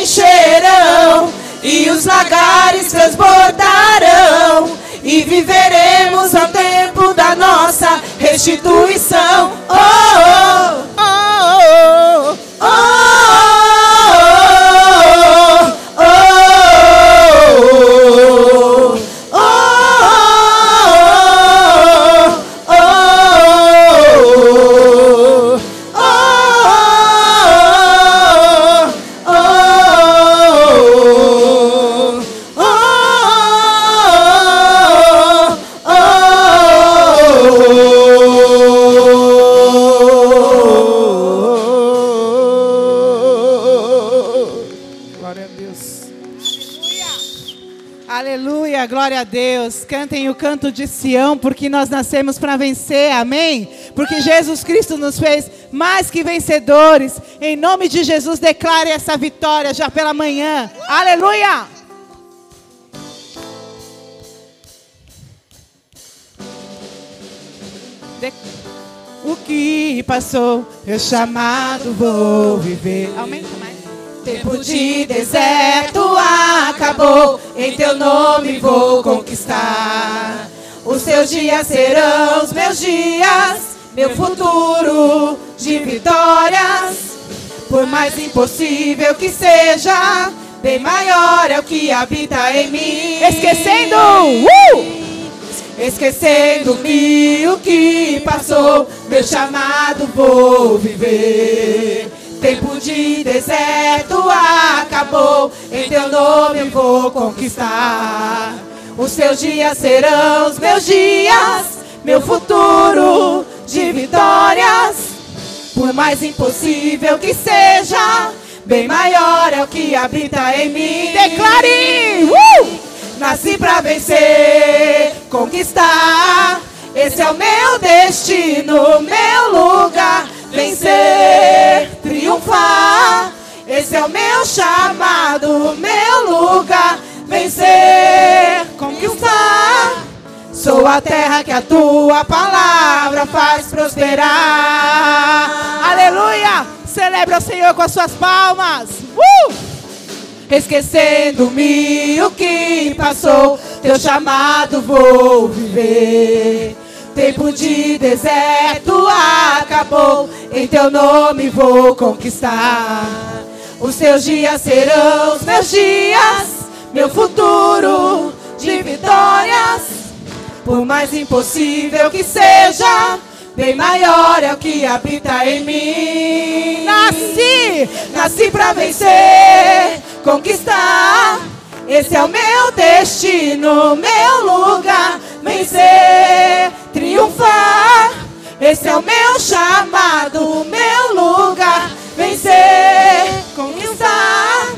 encherão e os lagares transbordarão e viveremos ao tempo da nossa restituição. Oh, oh, oh, oh, oh, o canto de Sião, porque nós nascemos para vencer, amém? Porque Jesus Cristo nos fez mais que vencedores. Em nome de Jesus, declare essa vitória já pela manhã. Aleluia! De- O que passou, eu chamado vou viver. Aumenta mais. Tempo de deserto acabou, em teu nome vou conquistar. Os teus dias serão os meus dias, meu futuro de vitórias. Por mais impossível que seja, bem maior é o que habita em mim. Esquecendo! Uh! Esquecendo-me o que passou, meu chamado vou viver. Tempo de deserto acabou, em teu nome vou conquistar. Os teus dias serão os meus dias, meu futuro de vitórias. Por mais impossível que seja, bem maior é o que habita em mim. Declare! Uh! Nasci pra vencer, conquistar. Esse é o meu destino, meu lugar. Vencer, triunfar. Esse é o meu chamado, meu lugar. Vencer, conquistar. Sou a terra que a tua palavra faz prosperar. Aleluia! Celebra o Senhor com as suas palmas. Uh! Esquecendo-me o que passou, teu chamado vou viver. Tempo de deserto acabou, em teu nome vou conquistar. Os teus dias serão os meus dias, meu futuro de vitórias. Por mais impossível que seja, bem maior é o que habita em mim. Nasci! Nasci pra vencer, conquistar. Esse é o meu destino, meu lugar. Vencer, triunfar. Esse é o meu chamado, meu lugar. Vencer, conquistar.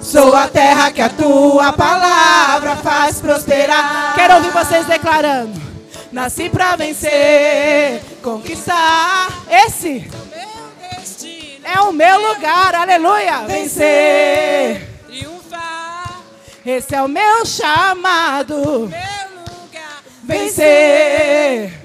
Sou a terra que a tua palavra faz prosperar. Quero ouvir vocês declarando. Nasci pra vencer, conquistar. Esse é o meu lugar. Aleluia! Vencer. Triunfar, Esse é o meu chamado. meu lugar. Vencer.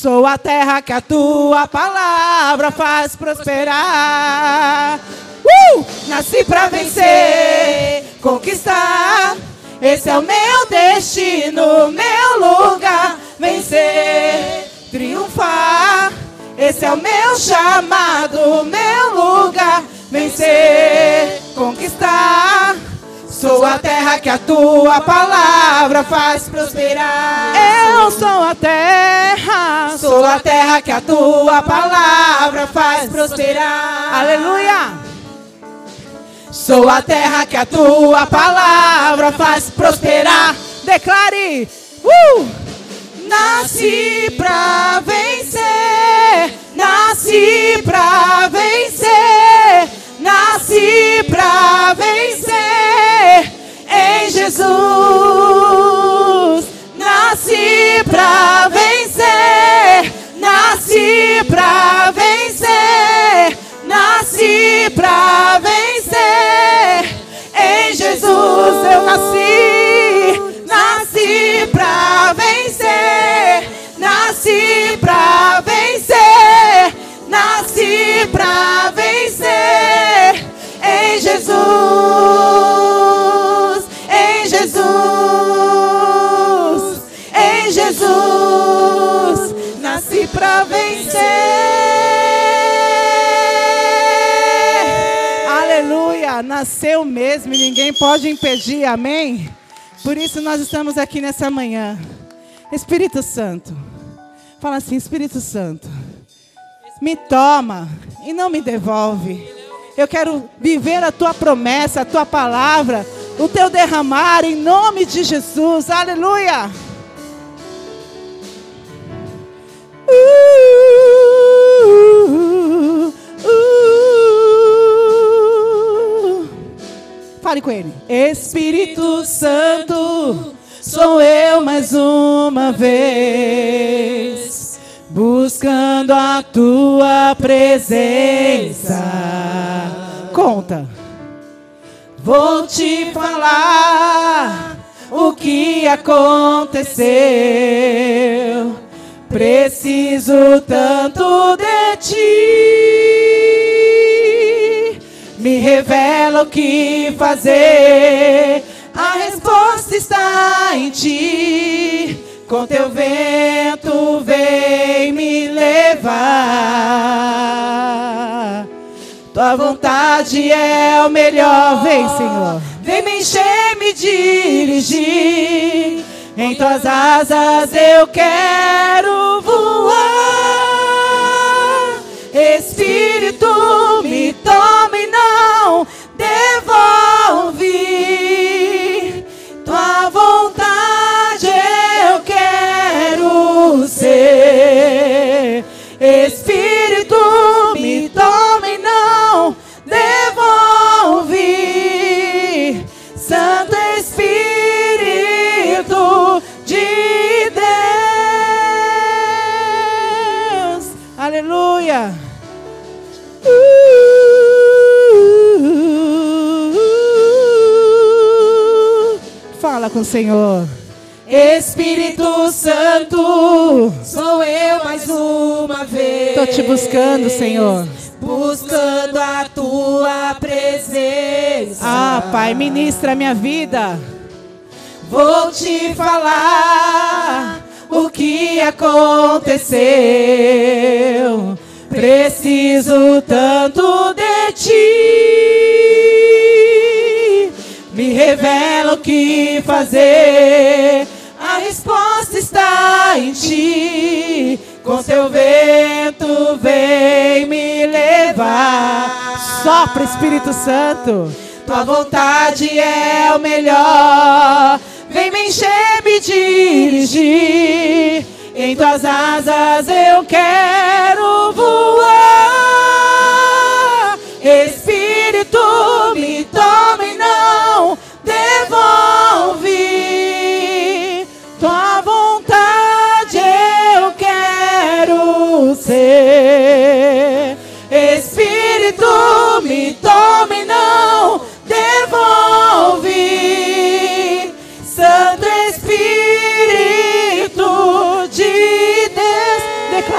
Sou a terra que a tua palavra faz prosperar. Uh! Nasci pra vencer, conquistar. Esse é o meu destino, meu lugar. Vencer, triunfar. Esse é o meu chamado, meu lugar. Vencer, conquistar. Sou a terra que a tua palavra faz prosperar. Eu sou a terra. Sou a terra que a tua palavra faz prosperar. Aleluia! Sou a terra que a tua palavra faz prosperar. Declare! Uh! Nasci pra vencer, nasci pra vencer, nasci pra vencer Jesus. Nasci pra vencer, nasci pra vencer, nasci pra vencer em Jesus. Eu nasci, nasci pra vencer, nasci pra vencer, nasci pra vencer nasceu mesmo e ninguém pode impedir, amém? Por isso nós estamos aqui nessa manhã. Espírito Santo, fala assim: Espírito Santo, me toma e não me devolve. Eu quero viver a tua promessa, a tua palavra, o teu derramar em nome de Jesus, aleluia. Uh, Fale com ele. Espírito Santo, sou eu mais uma vez, buscando a tua presença. Conta. Vou te falar o que aconteceu. Preciso tanto de o que fazer. A resposta está em ti. Com teu vento vem me levar. Tua vontade é o melhor. Vem, Senhor. Vem me encher, me dirigir. Em tuas asas eu quero voar. Espírito, me tome, Aleluia. Fala com o Senhor. Espírito Santo, Sou eu mais uma vez. Tô te buscando, Senhor. Buscando a tua presença. Ah, Pai, ministra a minha vida. Vou te falar o que aconteceu. Preciso tanto de ti. Me revela o que fazer. A resposta está em ti. Com teu vento vem me levar. Sopra, Espírito Santo. Tua vontade é o melhor. Vem me encher, me dirigir. Em tuas asas eu quero voar. Espírito, me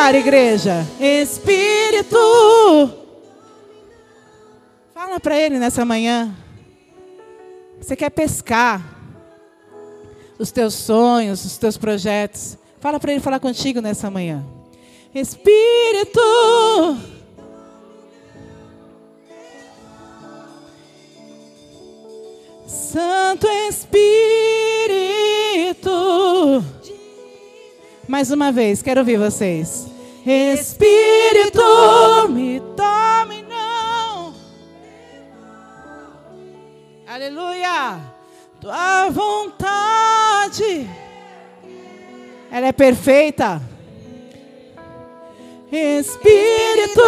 Declara, igreja. Espírito. Fala para ele nessa manhã. Você quer pescar os teus sonhos, os teus projetos. Fala para ele falar contigo nessa manhã. Espírito. Santo Espírito. Mais uma vez, quero ouvir vocês. Espírito, me tome não. Aleluia. Tua vontade. Ela é perfeita. Espírito,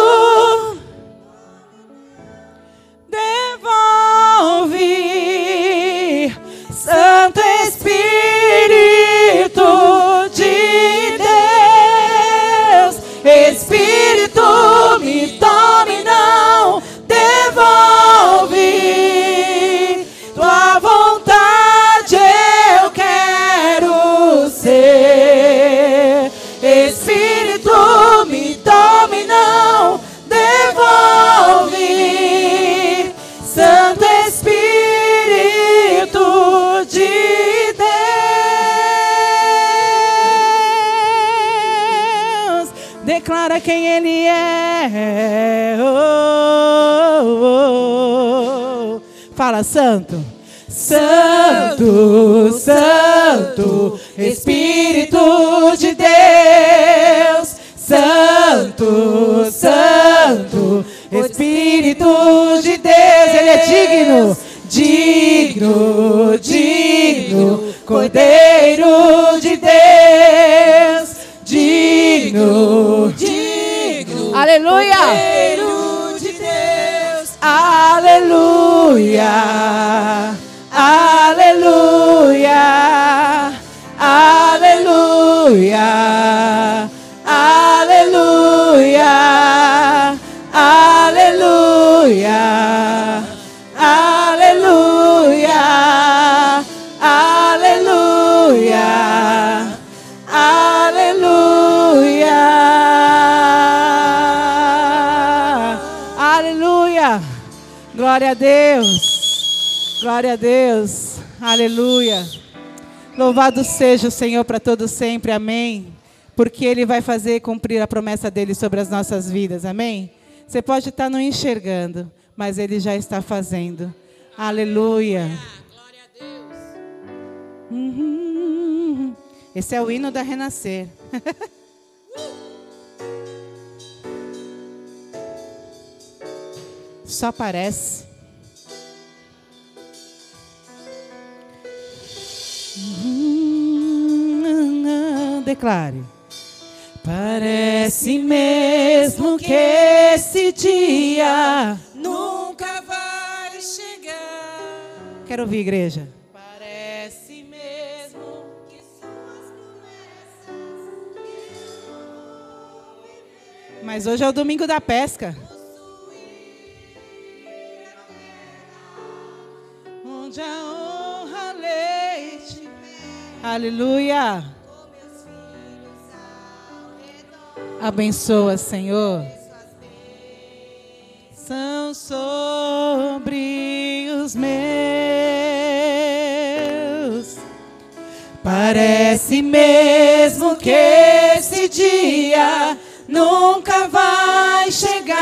declara quem Ele é. Oh, oh, oh. Fala, Santo. Santo, Santo, Espírito de Deus. Santo, Santo, Espírito de Deus. Ele é digno, digno, digno, Cordeiro de Deus. Digno, digno, Aleluia. Cordeiro de Deus. Aleluia, Glória a Deus. Glória a Deus. Aleluia. Louvado seja o Senhor para todo sempre. Amém. Porque ele vai fazer cumprir a promessa dele sobre as nossas vidas. Amém. Você pode estar não enxergando, mas ele já está fazendo. Aleluia. Glória a Deus. Esse é o hino da Renascer. Só parece. Declare. Parece mesmo que esse dia. Nunca vai chegar. Quero ouvir, igreja. Parece mesmo Que suas Mas hoje é o domingo da pesca. Onde a honra leite. Aleluia. Abençoa, Senhor. São sobre os meus. Parece mesmo que esse dia nunca vai chegar.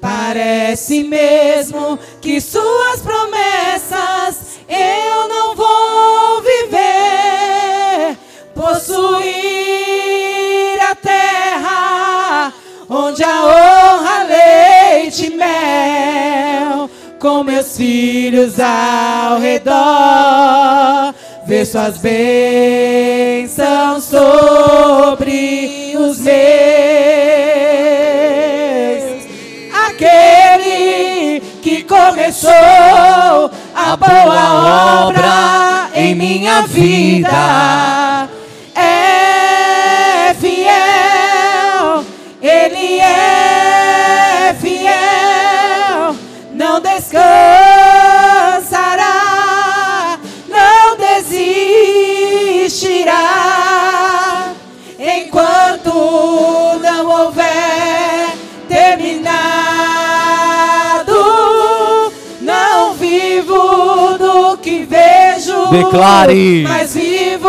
Parece mesmo onde a honra, leite e mel, com meus filhos ao redor, ver suas bênçãos sobre os meus. Aquele que começou a boa obra em minha vida é fiel, não descansará, não desistirá, enquanto não houver terminado, não vivo do que vejo, Declare. mas vivo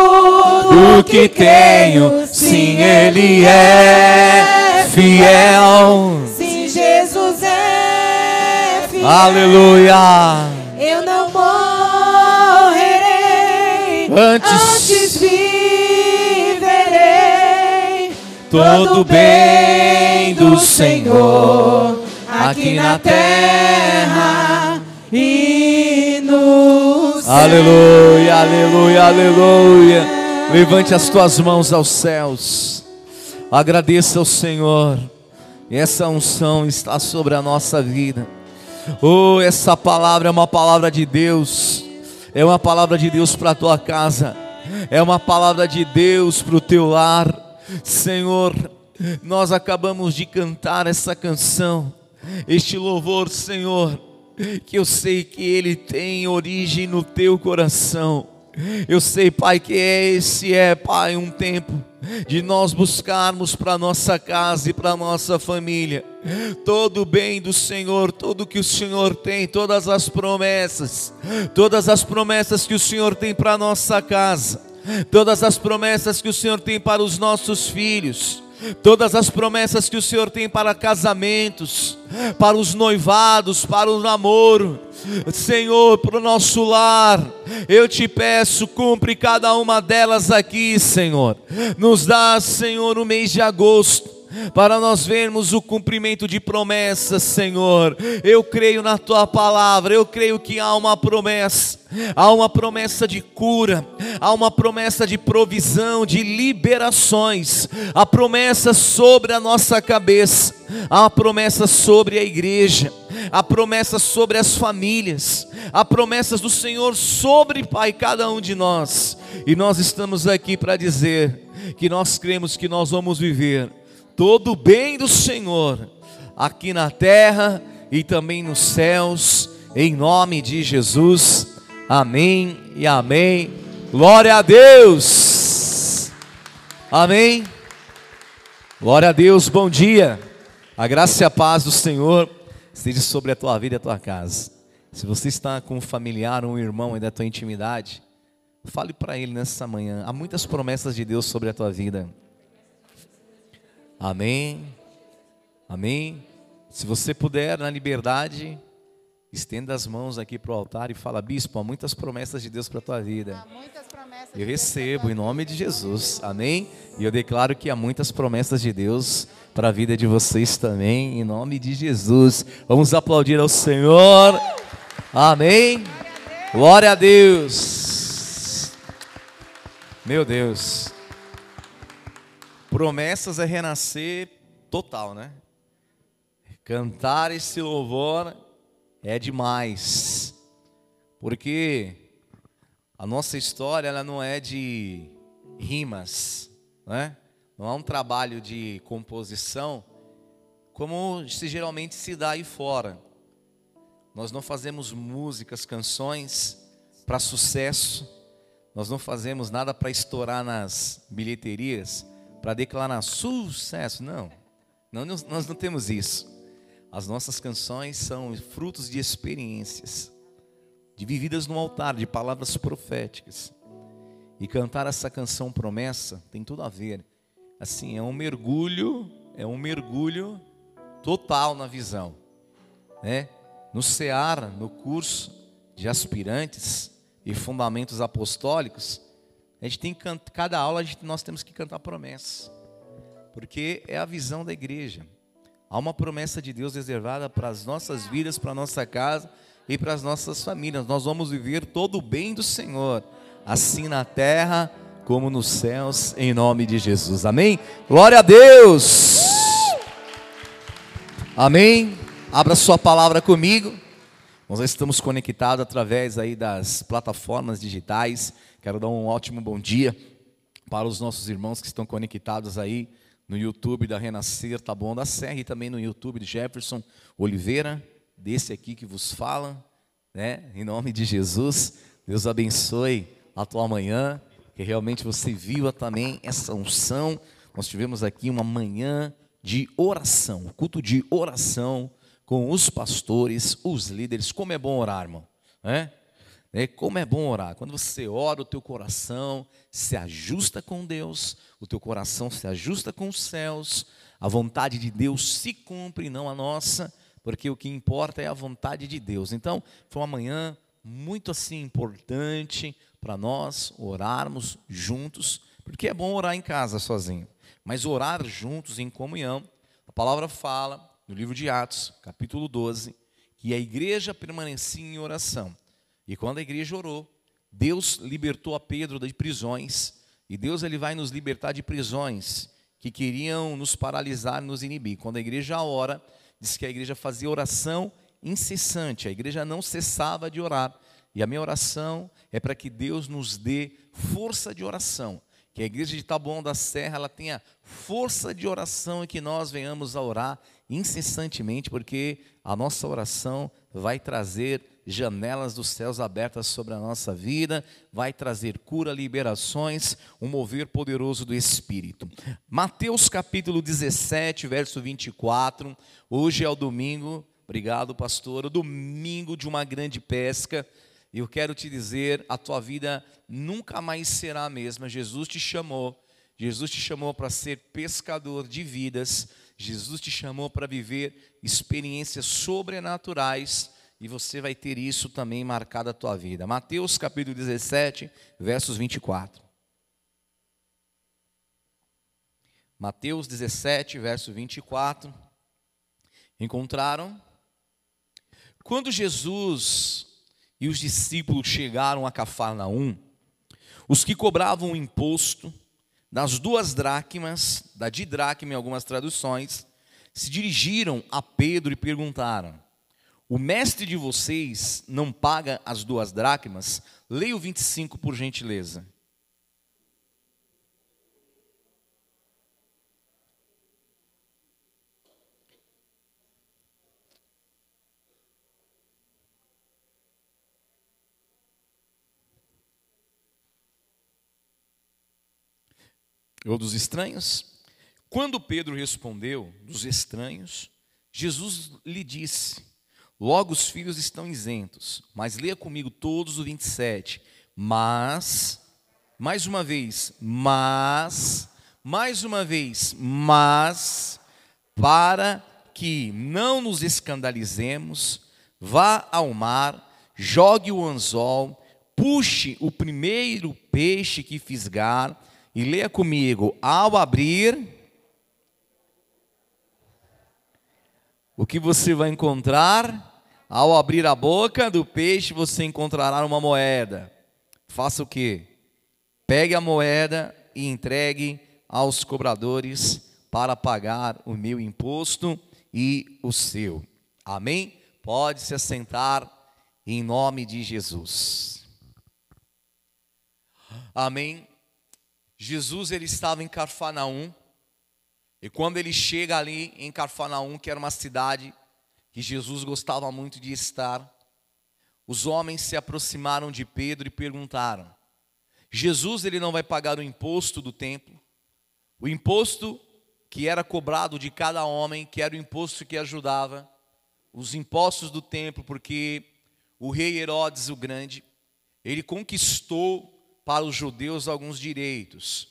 O que tenho, sim, Ele é fiel. Sim, Jesus é fiel. Aleluia. Eu não morrerei. Antes- viverei. Todo bem do Senhor aqui na terra e no céu. Aleluia, aleluia, aleluia. Levante as tuas mãos aos céus. Agradeça ao Senhor. Essa unção está sobre a nossa vida. Oh, essa palavra é uma palavra de Deus. É uma palavra de Deus para a tua casa. É uma palavra de Deus para o teu lar. Senhor, nós acabamos de cantar essa canção. Este louvor, Senhor, que eu sei que ele tem origem no teu coração. Eu sei, Pai, que esse é, Pai, um tempo de nós buscarmos para nossa casa e para nossa família todo o bem do Senhor, tudo que o Senhor tem, todas as promessas, todas as promessas que o Senhor tem para nossa casa, todas as promessas que o Senhor tem para os nossos filhos. todas as promessas que o Senhor tem para casamentos, para os noivados, para o namoro, Senhor, para o nosso lar, eu te peço, cumpre cada uma delas aqui, Senhor. Nos dá, Senhor, o mês de agosto para nós vermos o cumprimento de promessas, Senhor. Eu creio na tua palavra, eu creio que há uma promessa, há uma promessa de cura, há uma promessa de provisão, de liberações, a promessa sobre a nossa cabeça, há promessa sobre a igreja, há promessa sobre as famílias, há promessas do Senhor sobre, Pai, cada um de nós. E nós estamos aqui para dizer que nós cremos que nós vamos viver todo o bem do Senhor, aqui na terra e também nos céus, em nome de Jesus. Amém e amém. Glória a Deus. Amém. Glória a Deus. Bom dia. A graça e a paz do Senhor esteja sobre a tua vida e a tua casa. Se você está com um familiar, um irmão aí da tua intimidade, fale para ele nessa manhã. Há muitas promessas de Deus sobre a tua vida. Amém. Amém. Se você puder, na liberdade, estenda as mãos aqui para o altar e fala, bispo, há muitas promessas de Deus para a tua vida. Eu recebo em nome de Jesus. Amém. E eu declaro que há muitas promessas de Deus para a vida de vocês também, em nome de Jesus. Vamos aplaudir ao Senhor. Amém. Glória a Deus. Meu Deus. Promessas é renascer total, né? Cantar esse louvor é demais. Porque a nossa história ela não é de rimas, né? Não é um trabalho de composição como se geralmente se dá aí fora. Nós não fazemos músicas, canções para sucesso. Nós não fazemos nada para estourar nas bilheterias para declarar sucesso. Não, não, nós não temos isso. As nossas canções são frutos de experiências, de vividas no altar, de palavras proféticas. E cantar essa canção promessa tem tudo a ver. Assim, é um mergulho, é um mergulho total na visão, né? No CEAR, no curso de aspirantes e fundamentos apostólicos, a gente tem que cantar, cada aula gente, nós temos que cantar promessa. Porque é a visão da igreja. Há uma promessa de Deus reservada para as nossas vidas, para a nossa casa e para as nossas famílias. Nós vamos viver todo o bem do Senhor, assim na terra como nos céus, em nome de Jesus. Amém? Glória a Deus! Amém? Abra sua palavra comigo. Nós estamos conectados através aí das plataformas digitais Quero dar um ótimo bom dia para os nossos irmãos que estão conectados aí no YouTube da Renascer Tá Bom da Serra e também no YouTube de Jefferson Oliveira, desse aqui que vos fala, né? Em nome de Jesus, Deus abençoe a tua manhã, que realmente você viva também essa unção. Nós tivemos aqui uma manhã de oração, culto de oração com os pastores, os líderes. Como é bom orar, irmão, né? É, como é bom orar. Quando você ora, o teu coração se ajusta com Deus, o teu coração se ajusta com os céus, a vontade de Deus se cumpre, não a nossa, porque o que importa é a vontade de Deus. Então, foi uma manhã muito assim importante para nós orarmos juntos, porque é bom orar em casa sozinho, mas orar juntos em comunhão. A palavra fala no livro de Atos, capítulo 12, que a igreja permanecia em oração e quando a igreja orou, Deus libertou a Pedro de prisões, e Deus ele vai nos libertar de prisões que queriam nos paralisar, nos inibir. Quando a igreja ora, diz que a igreja fazia oração incessante, a igreja não cessava de orar. E a minha oração é para que Deus nos dê força de oração, que a igreja de Taboão da Serra ela tenha força de oração e que nós venhamos a orar incessantemente, porque a nossa oração vai trazer janelas dos céus abertas sobre a nossa vida, vai trazer cura, liberações, um mover poderoso do Espírito. Mateus capítulo 17, verso 24. Hoje é o domingo, obrigado, pastor, o domingo de uma grande pesca. Eu quero te dizer, a tua vida nunca mais será a mesma. Jesus te chamou Jesus te chamou para ser pescador de vidas. Jesus te chamou para viver experiências sobrenaturais e você vai ter isso também marcado a tua vida. Mateus capítulo 17, versos 24. Mateus 17, verso 24. Encontraram? Quando Jesus e os discípulos chegaram a Cafarnaum, os que cobravam o imposto das duas dracmas, da didracma em algumas traduções, se dirigiram a Pedro e perguntaram: O mestre de vocês não paga as duas dracmas? Leia o 25 por gentileza. Ou dos estranhos? Quando Pedro respondeu, dos estranhos, Jesus lhe disse: Logo os filhos estão isentos. Mas leia comigo todos o 27. Mas, mais uma vez, mas, mais uma vez, mas, para que não nos escandalizemos, vá ao mar, jogue o anzol, puxe o primeiro peixe que fisgar e leia comigo: ao abrir, o que você vai encontrar? Ao abrir a boca do peixe, você encontrará uma moeda. Faça o que? Pegue a moeda e entregue aos cobradores para pagar o meu imposto e o seu. Amém? Pode se assentar em nome de Jesus. Amém. Jesus ele estava em Carfanaum, e quando ele chega ali em Carfanaum, que era uma cidade que Jesus gostava muito de estar, os homens se aproximaram de Pedro e perguntaram: Jesus ele não vai pagar o imposto do templo? O imposto que era cobrado de cada homem, que era o imposto que ajudava os impostos do templo, porque o rei Herodes o Grande, ele conquistou para os judeus alguns direitos.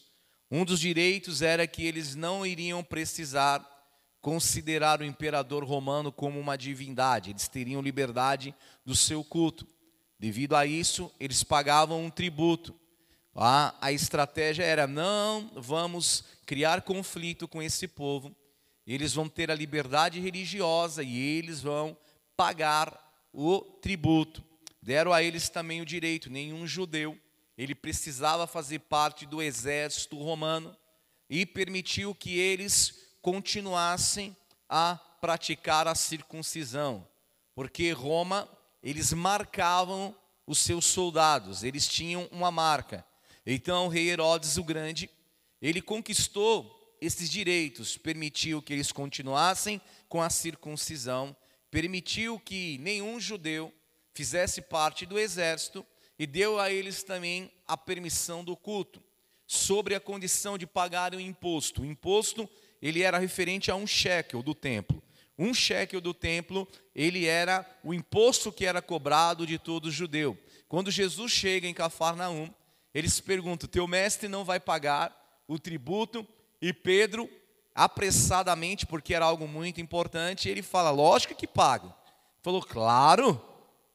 Um dos direitos era que eles não iriam precisar considerar o imperador romano como uma divindade, eles teriam liberdade do seu culto. Devido a isso, eles pagavam um tributo. A, a estratégia era: não vamos criar conflito com esse povo, eles vão ter a liberdade religiosa e eles vão pagar o tributo. Deram a eles também o direito: nenhum judeu ele precisava fazer parte do exército romano e permitiu que eles continuassem a praticar a circuncisão, porque Roma, eles marcavam os seus soldados, eles tinham uma marca. Então, o rei Herodes o Grande, ele conquistou esses direitos, permitiu que eles continuassem com a circuncisão, permitiu que nenhum judeu fizesse parte do exército e deu a eles também a permissão do culto, sobre a condição de pagar o imposto. O imposto, ele era referente a um shekel do templo. Um shekel do templo, ele era o imposto que era cobrado de todo judeu. Quando Jesus chega em Cafarnaum, eles perguntam: "Teu mestre não vai pagar o tributo?" E Pedro, apressadamente, porque era algo muito importante, ele fala: "Lógico que pago." Falou: "Claro."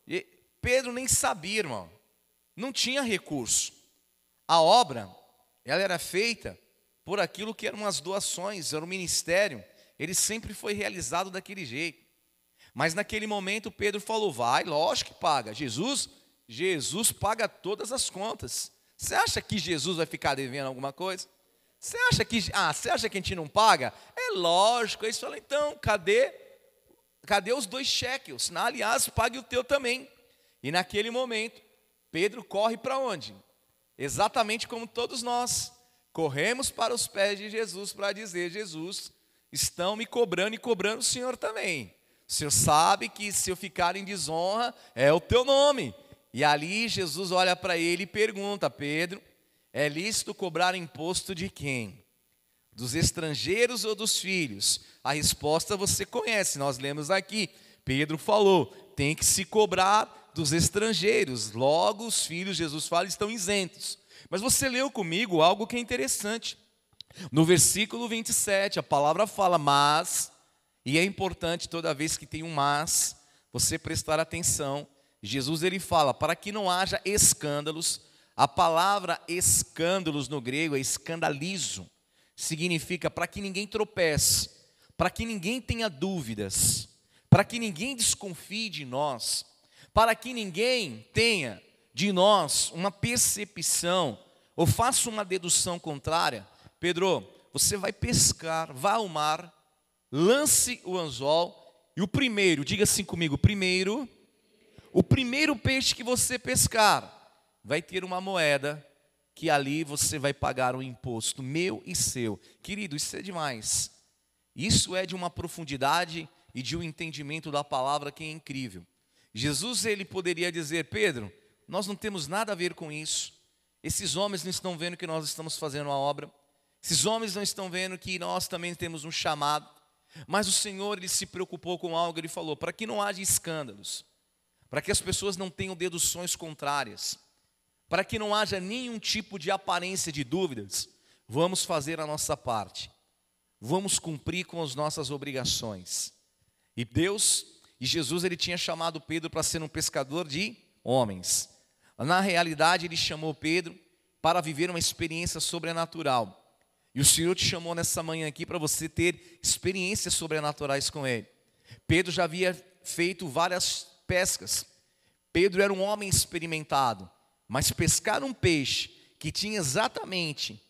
E Pedro nem sabia, irmão não tinha recurso. A obra, ela era feita por aquilo que eram as doações, era o ministério, ele sempre foi realizado daquele jeito. Mas naquele momento Pedro falou: "Vai, lógico que paga. Jesus, Jesus paga todas as contas. Você acha que Jesus vai ficar devendo alguma coisa? Você acha que ah, você acha que a gente não paga? É lógico. Aí falou: "Então, cadê cadê os dois cheques? Aliás, pague o teu também." E naquele momento Pedro corre para onde? Exatamente como todos nós. Corremos para os pés de Jesus para dizer: Jesus, estão me cobrando e cobrando o Senhor também. O Senhor sabe que se eu ficar em desonra, é o teu nome. E ali Jesus olha para ele e pergunta: Pedro, é lícito cobrar imposto de quem? Dos estrangeiros ou dos filhos? A resposta você conhece, nós lemos aqui. Pedro falou: tem que se cobrar dos estrangeiros. Logo, os filhos, Jesus fala, estão isentos. Mas você leu comigo algo que é interessante. No versículo 27, a palavra fala, mas, e é importante toda vez que tem um mas, você prestar atenção. Jesus ele fala, para que não haja escândalos, a palavra escândalos no grego é escandalizo, significa para que ninguém tropece, para que ninguém tenha dúvidas, para que ninguém desconfie de nós, para que ninguém tenha de nós uma percepção ou faça uma dedução contrária. Pedro, você vai pescar, vá ao mar, lance o anzol e o primeiro, diga assim comigo, primeiro, o primeiro peixe que você pescar vai ter uma moeda que ali você vai pagar um imposto meu e seu. Querido, isso é demais. Isso é de uma profundidade e de um entendimento da palavra que é incrível. Jesus ele poderia dizer: "Pedro, nós não temos nada a ver com isso. Esses homens não estão vendo que nós estamos fazendo a obra. Esses homens não estão vendo que nós também temos um chamado. Mas o Senhor ele se preocupou com algo, ele falou: para que não haja escândalos, para que as pessoas não tenham deduções contrárias, para que não haja nenhum tipo de aparência de dúvidas, vamos fazer a nossa parte, vamos cumprir com as nossas obrigações. E Deus e Jesus ele tinha chamado Pedro para ser um pescador de homens. Na realidade, ele chamou Pedro para viver uma experiência sobrenatural. E o Senhor te chamou nessa manhã aqui para você ter experiências sobrenaturais com Ele. Pedro já havia feito várias pescas. Pedro era um homem experimentado. Mas pescar um peixe que tinha exatamente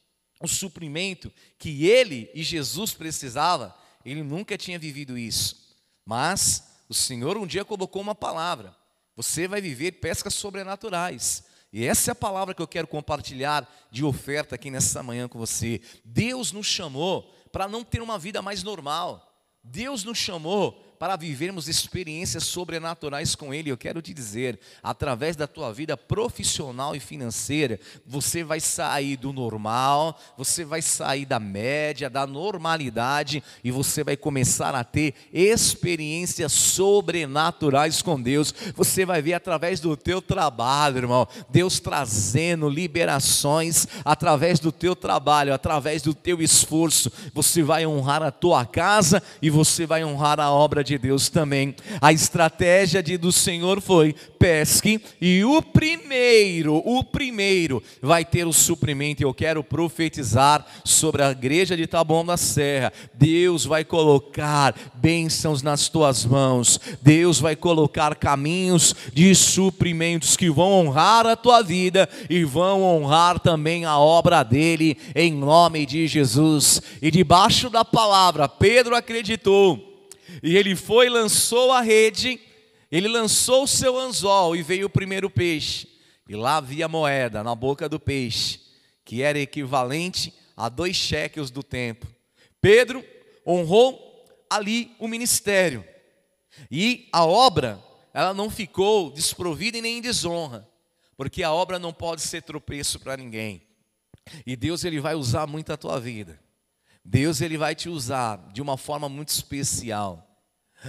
o suprimento que ele e Jesus precisava, ele nunca tinha vivido isso. Mas o Senhor um dia colocou uma palavra: você vai viver pescas sobrenaturais. E essa é a palavra que eu quero compartilhar de oferta aqui nessa manhã com você. Deus nos chamou para não ter uma vida mais normal. Deus nos chamou para vivermos experiências sobrenaturais com Ele. Eu quero te dizer, através da tua vida profissional e financeira, você vai sair do normal, você vai sair da média, da normalidade e você vai começar a ter experiências sobrenaturais com Deus. Você vai ver através do teu trabalho, irmão, Deus trazendo liberações através do teu trabalho, através do teu esforço. Você vai honrar a tua casa e você vai honrar a obra de Deus também. A estratégia de, do Senhor foi pesque e o primeiro, o primeiro vai ter o suprimento. Eu quero profetizar sobre a igreja de Taboão da Serra. Deus vai colocar bênçãos nas tuas mãos. Deus vai colocar caminhos de suprimentos que vão honrar a tua vida e vão honrar também a obra dele em nome de Jesus. E debaixo da palavra, Pedro acreditou e ele foi, lançou a rede, ele lançou o seu anzol e veio o primeiro peixe. E lá havia moeda na boca do peixe, que era equivalente a dois cheques do tempo. Pedro honrou ali o ministério. E a obra, ela não ficou desprovida e nem em desonra, porque a obra não pode ser tropeço para ninguém. E Deus ele vai usar muito a tua vida. Deus ele vai te usar de uma forma muito especial.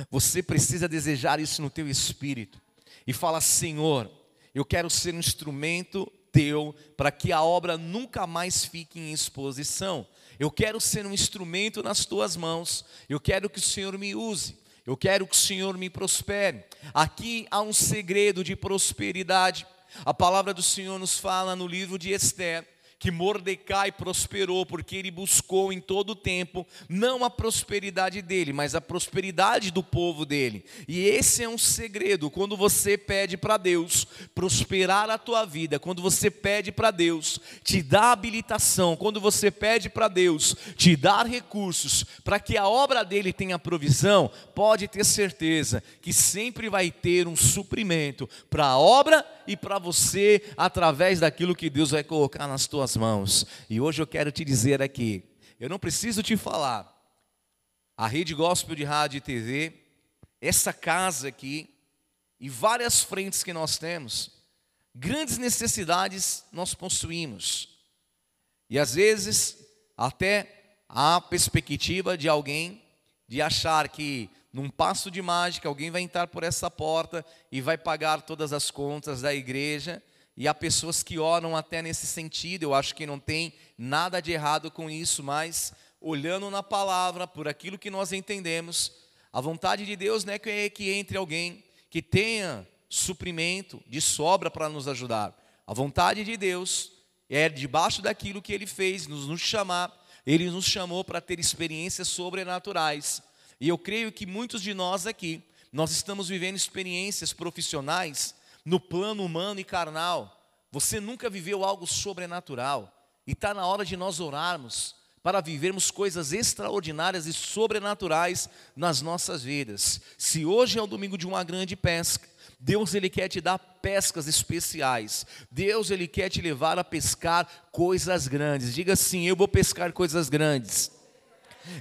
Você precisa desejar isso no teu espírito e fala: Senhor, eu quero ser um instrumento teu para que a obra nunca mais fique em exposição. Eu quero ser um instrumento nas tuas mãos. Eu quero que o Senhor me use. Eu quero que o Senhor me prospere. Aqui há um segredo de prosperidade. A palavra do Senhor nos fala no livro de Esther que Mordecai prosperou porque ele buscou em todo o tempo não a prosperidade dele, mas a prosperidade do povo dele. E esse é um segredo, quando você pede para Deus prosperar a tua vida, quando você pede para Deus te dar habilitação, quando você pede para Deus te dar recursos para que a obra dele tenha provisão, pode ter certeza que sempre vai ter um suprimento para a obra e para você através daquilo que Deus vai colocar nas tuas mãos. E hoje eu quero te dizer aqui, eu não preciso te falar. A Rede Gospel de Rádio e TV, essa casa aqui e várias frentes que nós temos, grandes necessidades nós possuímos. E às vezes até a perspectiva de alguém de achar que num passo de mágica alguém vai entrar por essa porta e vai pagar todas as contas da igreja E há pessoas que oram até nesse sentido, eu acho que não tem nada de errado com isso, mas olhando na palavra, por aquilo que nós entendemos, a vontade de Deus não é que, que entre alguém que tenha suprimento de sobra para nos ajudar. A vontade de Deus é debaixo daquilo que Ele fez, nos, nos chamar, Ele nos chamou para ter experiências sobrenaturais. E eu creio que muitos de nós aqui, nós estamos vivendo experiências profissionais no plano humano e carnal. Você nunca viveu algo sobrenatural. E está na hora de nós orarmos para vivermos coisas extraordinárias e sobrenaturais nas nossas vidas. Se hoje é o domingo de uma grande pesca, Deus ele quer te dar pescas especiais. Deus ele quer te levar a pescar coisas grandes. Diga assim: eu vou pescar coisas grandes.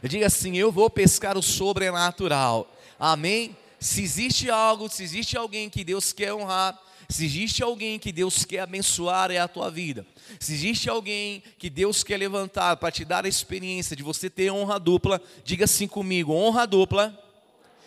Diga assim: eu vou pescar o sobrenatural. Amém? Se existe algo, se existe alguém que Deus quer honrar, se existe alguém que Deus quer abençoar, é a tua vida. Se existe alguém que Deus quer levantar para te dar a experiência de você ter honra dupla, diga assim comigo: honra dupla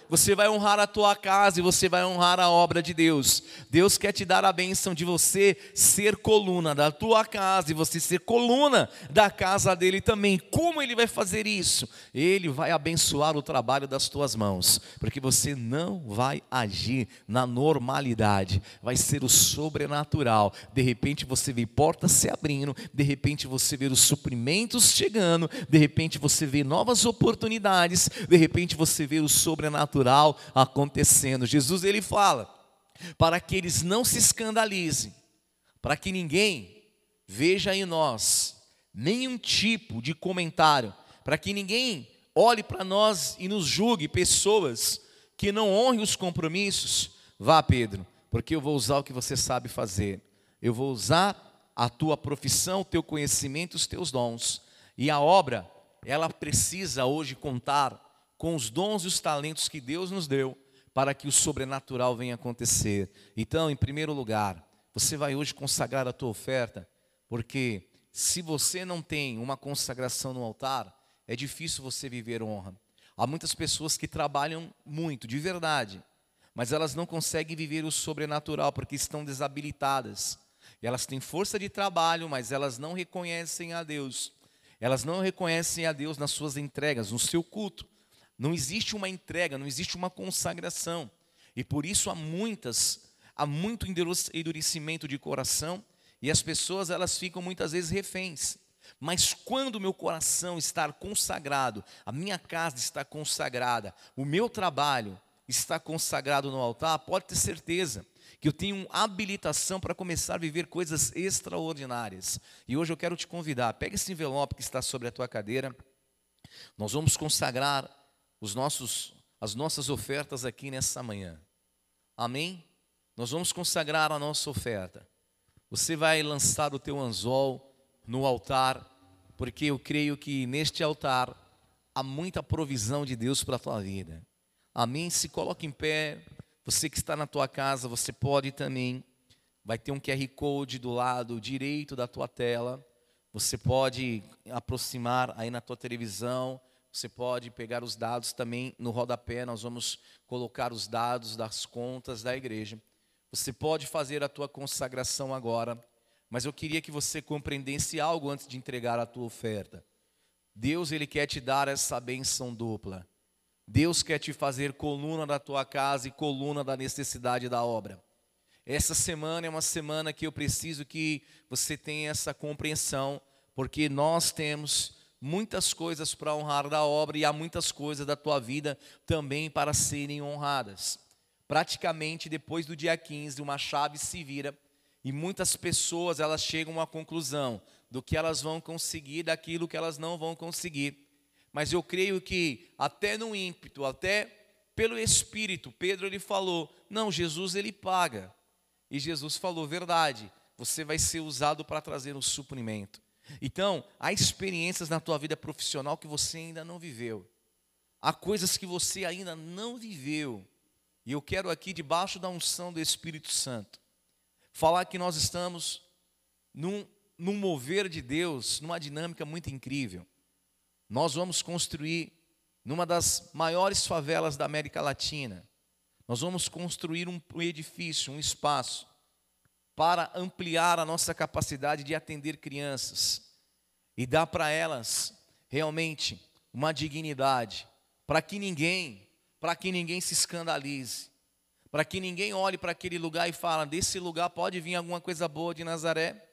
você vai honrar a tua casa e você vai honrar a obra de Deus. Deus quer te dar a bênção de você ser coluna da tua casa e você ser coluna da casa dele também. Como ele vai fazer isso? Ele vai abençoar o trabalho das tuas mãos, porque você não vai agir na normalidade, vai ser o sobrenatural. De repente você vê portas se abrindo, de repente você vê os suprimentos chegando, de repente você vê novas oportunidades, de repente você vê o sobrenatural acontecendo. Jesus ele fala para que eles não se escandalizem, para que ninguém veja em nós nenhum tipo de comentário, para que ninguém olhe para nós e nos julgue pessoas que não honrem os compromissos. Vá, Pedro, porque eu vou usar o que você sabe fazer. Eu vou usar a tua profissão, o teu conhecimento, os teus dons. E a obra, ela precisa hoje contar com os dons e os talentos que Deus nos deu para que o sobrenatural venha acontecer. Então, em primeiro lugar, você vai hoje consagrar a tua oferta, porque se você não tem uma consagração no altar, é difícil você viver honra. Há muitas pessoas que trabalham muito, de verdade, mas elas não conseguem viver o sobrenatural porque estão desabilitadas. Elas têm força de trabalho, mas elas não reconhecem a Deus. Elas não reconhecem a Deus nas suas entregas, no seu culto. Não existe uma entrega, não existe uma consagração. E por isso há muitas, há muito endurecimento de coração e as pessoas elas ficam muitas vezes reféns. Mas quando meu coração está consagrado, a minha casa está consagrada, o meu trabalho está consagrado no altar, pode ter certeza que eu tenho habilitação para começar a viver coisas extraordinárias. E hoje eu quero te convidar, pega esse envelope que está sobre a tua cadeira. Nós vamos consagrar os nossos, as nossas ofertas aqui nessa manhã. Amém? Nós vamos consagrar a nossa oferta. Você vai lançar o teu anzol no altar, porque eu creio que neste altar há muita provisão de Deus para a tua vida. Amém? Se coloque em pé. Você que está na tua casa, você pode também. Vai ter um QR Code do lado direito da tua tela. Você pode aproximar aí na tua televisão você pode pegar os dados também no rodapé, nós vamos colocar os dados das contas da igreja. Você pode fazer a tua consagração agora, mas eu queria que você compreendesse algo antes de entregar a tua oferta. Deus ele quer te dar essa benção dupla. Deus quer te fazer coluna da tua casa e coluna da necessidade da obra. Essa semana é uma semana que eu preciso que você tenha essa compreensão, porque nós temos muitas coisas para honrar da obra e há muitas coisas da tua vida também para serem honradas. Praticamente depois do dia 15, uma chave se vira e muitas pessoas elas chegam à conclusão do que elas vão conseguir, daquilo que elas não vão conseguir. Mas eu creio que até no ímpeto, até pelo espírito, Pedro ele falou: "Não, Jesus ele paga". E Jesus falou: "Verdade, você vai ser usado para trazer o suprimento". Então, há experiências na tua vida profissional que você ainda não viveu. Há coisas que você ainda não viveu. E eu quero aqui, debaixo da unção do Espírito Santo, falar que nós estamos num, num mover de Deus, numa dinâmica muito incrível. Nós vamos construir numa das maiores favelas da América Latina. Nós vamos construir um edifício, um espaço para ampliar a nossa capacidade de atender crianças e dar para elas realmente uma dignidade, para que ninguém, para que ninguém se escandalize, para que ninguém olhe para aquele lugar e fale: desse lugar pode vir alguma coisa boa de Nazaré.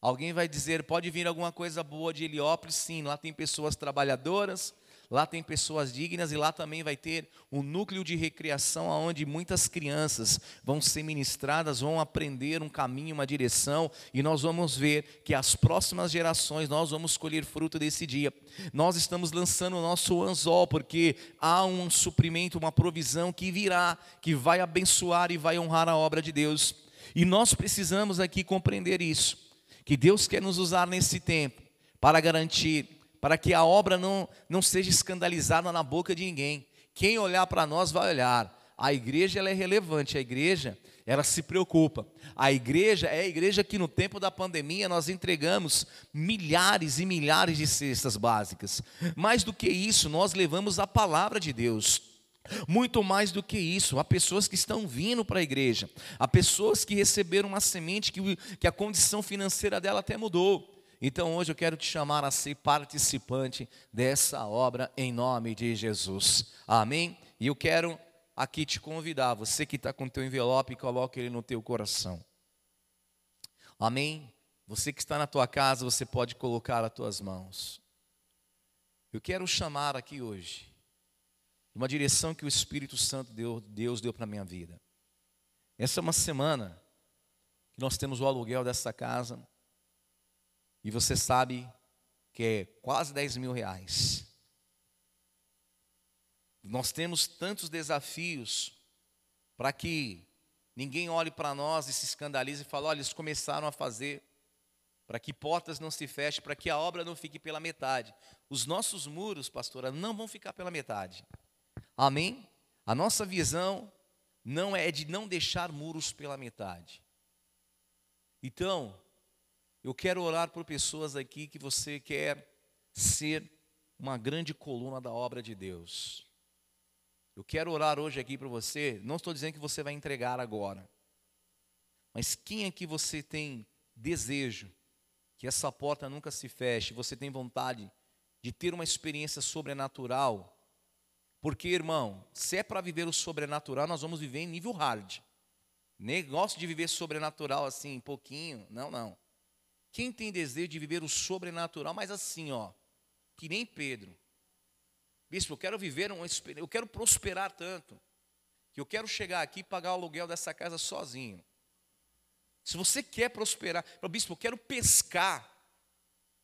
Alguém vai dizer: pode vir alguma coisa boa de Heliópolis? Sim, lá tem pessoas trabalhadoras, lá tem pessoas dignas e lá também vai ter um núcleo de recreação onde muitas crianças vão ser ministradas, vão aprender um caminho, uma direção e nós vamos ver que as próximas gerações nós vamos colher fruto desse dia. Nós estamos lançando o nosso anzol porque há um suprimento, uma provisão que virá, que vai abençoar e vai honrar a obra de Deus. E nós precisamos aqui compreender isso, que Deus quer nos usar nesse tempo para garantir para que a obra não, não seja escandalizada na boca de ninguém. Quem olhar para nós vai olhar. A igreja ela é relevante, a igreja ela se preocupa. A igreja é a igreja que no tempo da pandemia nós entregamos milhares e milhares de cestas básicas. Mais do que isso, nós levamos a palavra de Deus. Muito mais do que isso, há pessoas que estão vindo para a igreja, há pessoas que receberam uma semente que, que a condição financeira dela até mudou. Então hoje eu quero te chamar a ser participante dessa obra em nome de Jesus. Amém? E eu quero aqui te convidar, você que está com o teu envelope, coloque ele no teu coração. Amém? Você que está na tua casa, você pode colocar as tuas mãos. Eu quero chamar aqui hoje uma direção que o Espírito Santo deu, Deus deu para minha vida. Essa é uma semana que nós temos o aluguel dessa casa e você sabe que é quase 10 mil reais. Nós temos tantos desafios para que ninguém olhe para nós e se escandalize e fale: olha, eles começaram a fazer, para que portas não se fechem, para que a obra não fique pela metade. Os nossos muros, pastora, não vão ficar pela metade. Amém? A nossa visão não é de não deixar muros pela metade. Então, eu quero orar por pessoas aqui que você quer ser uma grande coluna da obra de Deus. Eu quero orar hoje aqui para você. Não estou dizendo que você vai entregar agora, mas quem aqui você tem desejo que essa porta nunca se feche, você tem vontade de ter uma experiência sobrenatural? Porque, irmão, se é para viver o sobrenatural, nós vamos viver em nível hard. Negócio de viver sobrenatural assim, pouquinho, não, não. Quem tem desejo de viver o sobrenatural, mas assim, ó, que nem Pedro. Bispo, eu quero viver um eu quero prosperar tanto que eu quero chegar aqui e pagar o aluguel dessa casa sozinho. Se você quer prosperar, bispo, eu quero pescar.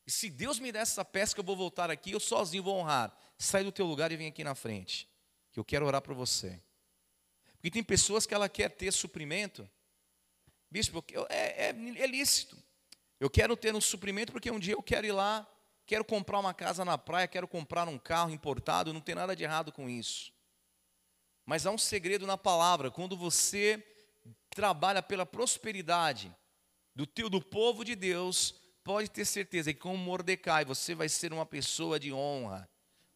E se Deus me der essa pesca, eu vou voltar aqui, eu sozinho vou honrar. Sai do teu lugar e vem aqui na frente, que eu quero orar para você. Porque tem pessoas que ela quer ter suprimento. Bispo, é, é, é lícito. Eu quero ter um suprimento porque um dia eu quero ir lá, quero comprar uma casa na praia, quero comprar um carro importado, não tem nada de errado com isso. Mas há um segredo na palavra, quando você trabalha pela prosperidade do teu do povo de Deus, pode ter certeza que como Mordecai, você vai ser uma pessoa de honra.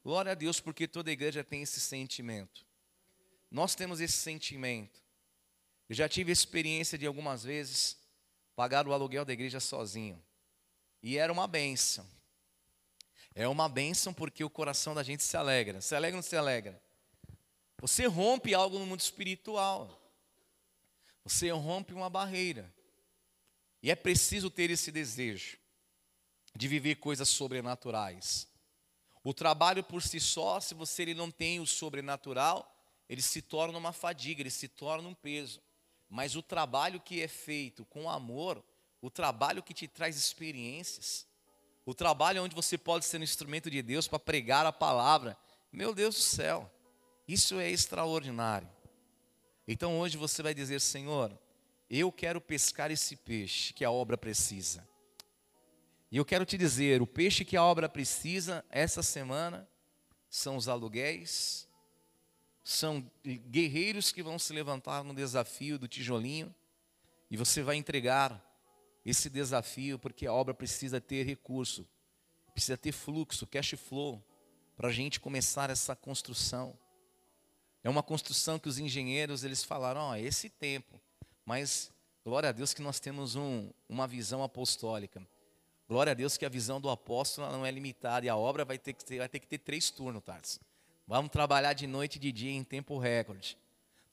Glória a Deus, porque toda igreja tem esse sentimento. Nós temos esse sentimento. Eu já tive experiência de algumas vezes pagar o aluguel da igreja sozinho. E era uma benção. É uma benção porque o coração da gente se alegra. Se alegra ou não se alegra? Você rompe algo no mundo espiritual. Você rompe uma barreira. E é preciso ter esse desejo de viver coisas sobrenaturais. O trabalho por si só, se você ele não tem o sobrenatural, ele se torna uma fadiga, ele se torna um peso. Mas o trabalho que é feito com amor, o trabalho que te traz experiências, o trabalho onde você pode ser um instrumento de Deus para pregar a palavra, meu Deus do céu, isso é extraordinário. Então hoje você vai dizer: Senhor, eu quero pescar esse peixe que a obra precisa. E eu quero te dizer: o peixe que a obra precisa essa semana são os aluguéis, são guerreiros que vão se levantar no desafio do tijolinho, e você vai entregar esse desafio, porque a obra precisa ter recurso, precisa ter fluxo, cash flow, para a gente começar essa construção. É uma construção que os engenheiros eles falaram, ó, oh, esse tempo, mas Glória a Deus que nós temos um, uma visão apostólica. Glória a Deus que a visão do apóstolo não é limitada e a obra vai ter que ter, vai ter, que ter três turnos, Tarso. Vamos trabalhar de noite e de dia em tempo recorde.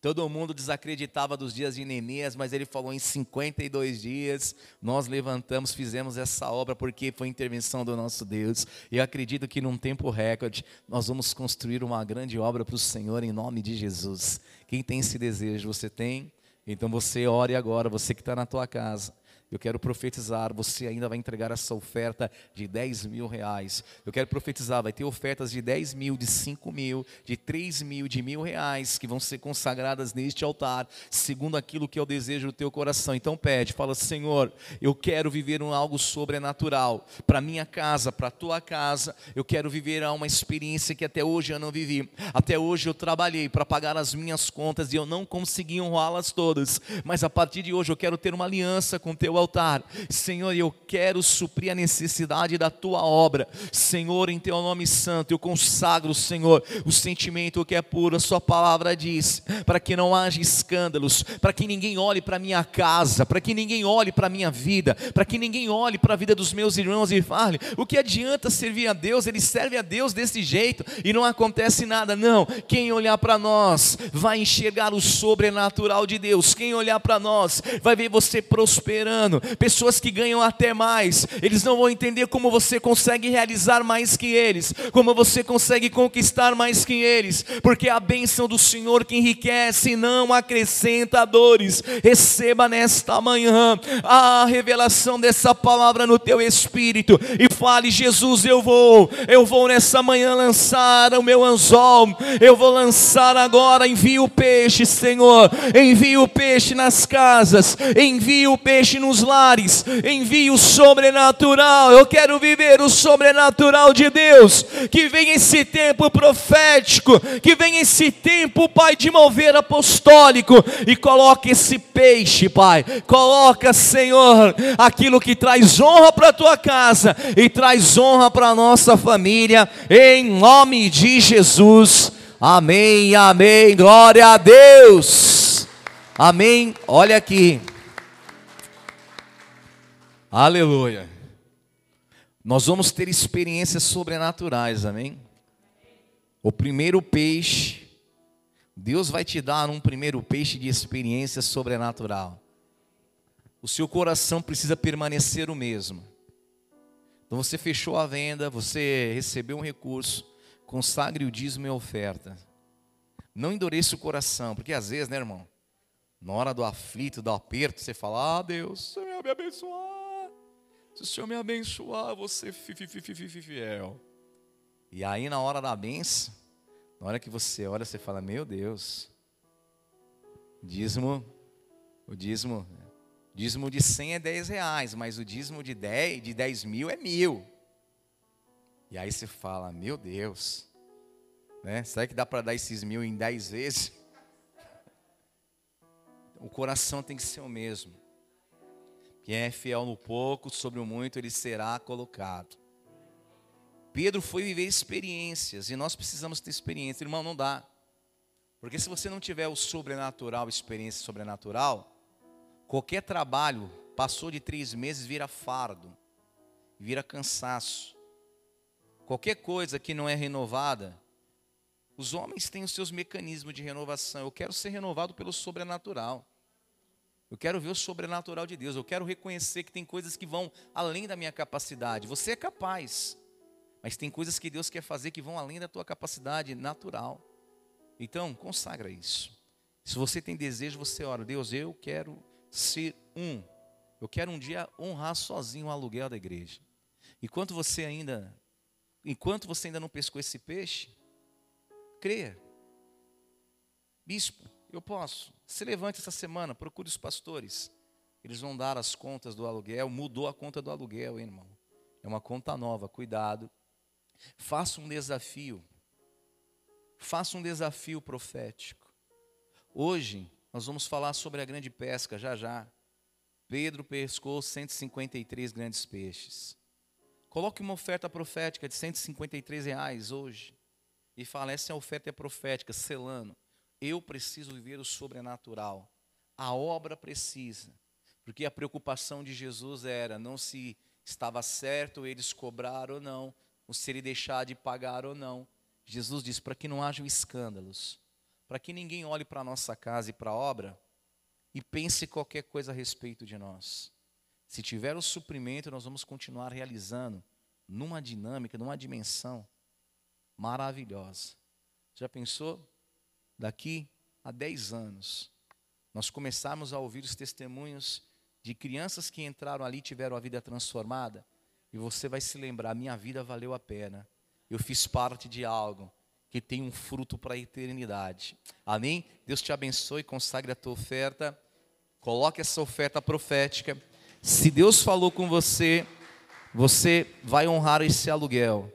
Todo mundo desacreditava dos dias de Neemias, mas ele falou em 52 dias, nós levantamos, fizemos essa obra porque foi intervenção do nosso Deus. Eu acredito que num tempo recorde nós vamos construir uma grande obra para o Senhor em nome de Jesus. Quem tem esse desejo, você tem? Então você ore agora, você que está na tua casa. Eu quero profetizar, você ainda vai entregar essa oferta de 10 mil reais. Eu quero profetizar, vai ter ofertas de 10 mil, de 5 mil, de 3 mil, de mil reais que vão ser consagradas neste altar, segundo aquilo que é o desejo do teu coração. Então pede, fala, Senhor, eu quero viver um algo sobrenatural para minha casa, para a tua casa. Eu quero viver uma experiência que até hoje eu não vivi. Até hoje eu trabalhei para pagar as minhas contas e eu não consegui honrá-las todas. Mas a partir de hoje eu quero ter uma aliança com o altar. Senhor, eu quero suprir a necessidade da tua obra. Senhor, em teu nome santo, eu consagro, Senhor, o sentimento que é puro, a sua palavra diz, para que não haja escândalos, para que ninguém olhe para minha casa, para que ninguém olhe para minha vida, para que ninguém olhe para a vida dos meus irmãos e fale: o que adianta servir a Deus? Ele serve a Deus desse jeito e não acontece nada. Não, quem olhar para nós vai enxergar o sobrenatural de Deus. Quem olhar para nós vai ver você prosperando. Pessoas que ganham até mais, eles não vão entender como você consegue realizar mais que eles, como você consegue conquistar mais que eles, porque a bênção do Senhor que enriquece e não acrescenta dores. Receba nesta manhã a revelação dessa palavra no teu espírito e fale: Jesus, eu vou, eu vou nessa manhã lançar o meu anzol, eu vou lançar agora, envia o peixe, Senhor, envia o peixe nas casas, envia o peixe nos lares, envia o sobrenatural. Eu quero viver o sobrenatural de Deus. Que venha esse tempo profético, que venha esse tempo, Pai, de mover apostólico e coloque esse peixe, Pai. Coloca, Senhor, aquilo que traz honra para a tua casa e traz honra para a nossa família, em nome de Jesus. Amém, amém. Glória a Deus. Amém. Olha aqui. Aleluia. Nós vamos ter experiências sobrenaturais, amém? O primeiro peixe, Deus vai te dar um primeiro peixe de experiência sobrenatural. O seu coração precisa permanecer o mesmo. Então você fechou a venda, você recebeu um recurso, consagre o dízimo e a oferta. Não endureça o coração, porque às vezes, né, irmão? Na hora do aflito, do aperto, você fala: Ah, Deus, me abençoar. Se o Senhor me abençoar, fi- fiel. E aí, na hora da benção, na hora que você olha, você fala: Meu Deus, dízimo, o dízimo, dízimo de 100 é 10 reais, mas o dízimo de 10, de 10 mil é mil. E aí você fala: Meu Deus, né? será que dá para dar esses mil em 10 vezes? O coração tem que ser o mesmo. Quem é fiel no pouco, sobre o muito ele será colocado. Pedro foi viver experiências e nós precisamos ter experiência, irmão, não dá. Porque se você não tiver o sobrenatural, experiência sobrenatural, qualquer trabalho passou de três meses vira fardo, vira cansaço. Qualquer coisa que não é renovada, os homens têm os seus mecanismos de renovação. Eu quero ser renovado pelo sobrenatural. Eu quero ver o sobrenatural de Deus. Eu quero reconhecer que tem coisas que vão além da minha capacidade. Você é capaz, mas tem coisas que Deus quer fazer que vão além da tua capacidade natural. Então, consagra isso. Se você tem desejo, você ora, Deus, eu quero ser um. Eu quero um dia honrar sozinho o aluguel da igreja. Enquanto você ainda, enquanto você ainda não pescou esse peixe, creia. Bispo, eu posso. Se levante essa semana, procure os pastores. Eles vão dar as contas do aluguel. Mudou a conta do aluguel, hein, irmão. É uma conta nova, cuidado. Faça um desafio. Faça um desafio profético. Hoje, nós vamos falar sobre a grande pesca, já já. Pedro pescou 153 grandes peixes. Coloque uma oferta profética de 153 reais hoje. E fala, essa oferta é profética, selando. Eu preciso viver o sobrenatural. A obra precisa. Porque a preocupação de Jesus era não se estava certo eles cobrar ou não, ou se ele deixar de pagar ou não. Jesus disse para que não hajam escândalos, para que ninguém olhe para a nossa casa e para a obra e pense qualquer coisa a respeito de nós. Se tiver o suprimento, nós vamos continuar realizando numa dinâmica, numa dimensão maravilhosa. Já pensou? Daqui a 10 anos, nós começarmos a ouvir os testemunhos de crianças que entraram ali e tiveram a vida transformada, e você vai se lembrar: minha vida valeu a pena. Eu fiz parte de algo que tem um fruto para a eternidade. Amém? Deus te abençoe, consagre a tua oferta. Coloque essa oferta profética. Se Deus falou com você, você vai honrar esse aluguel.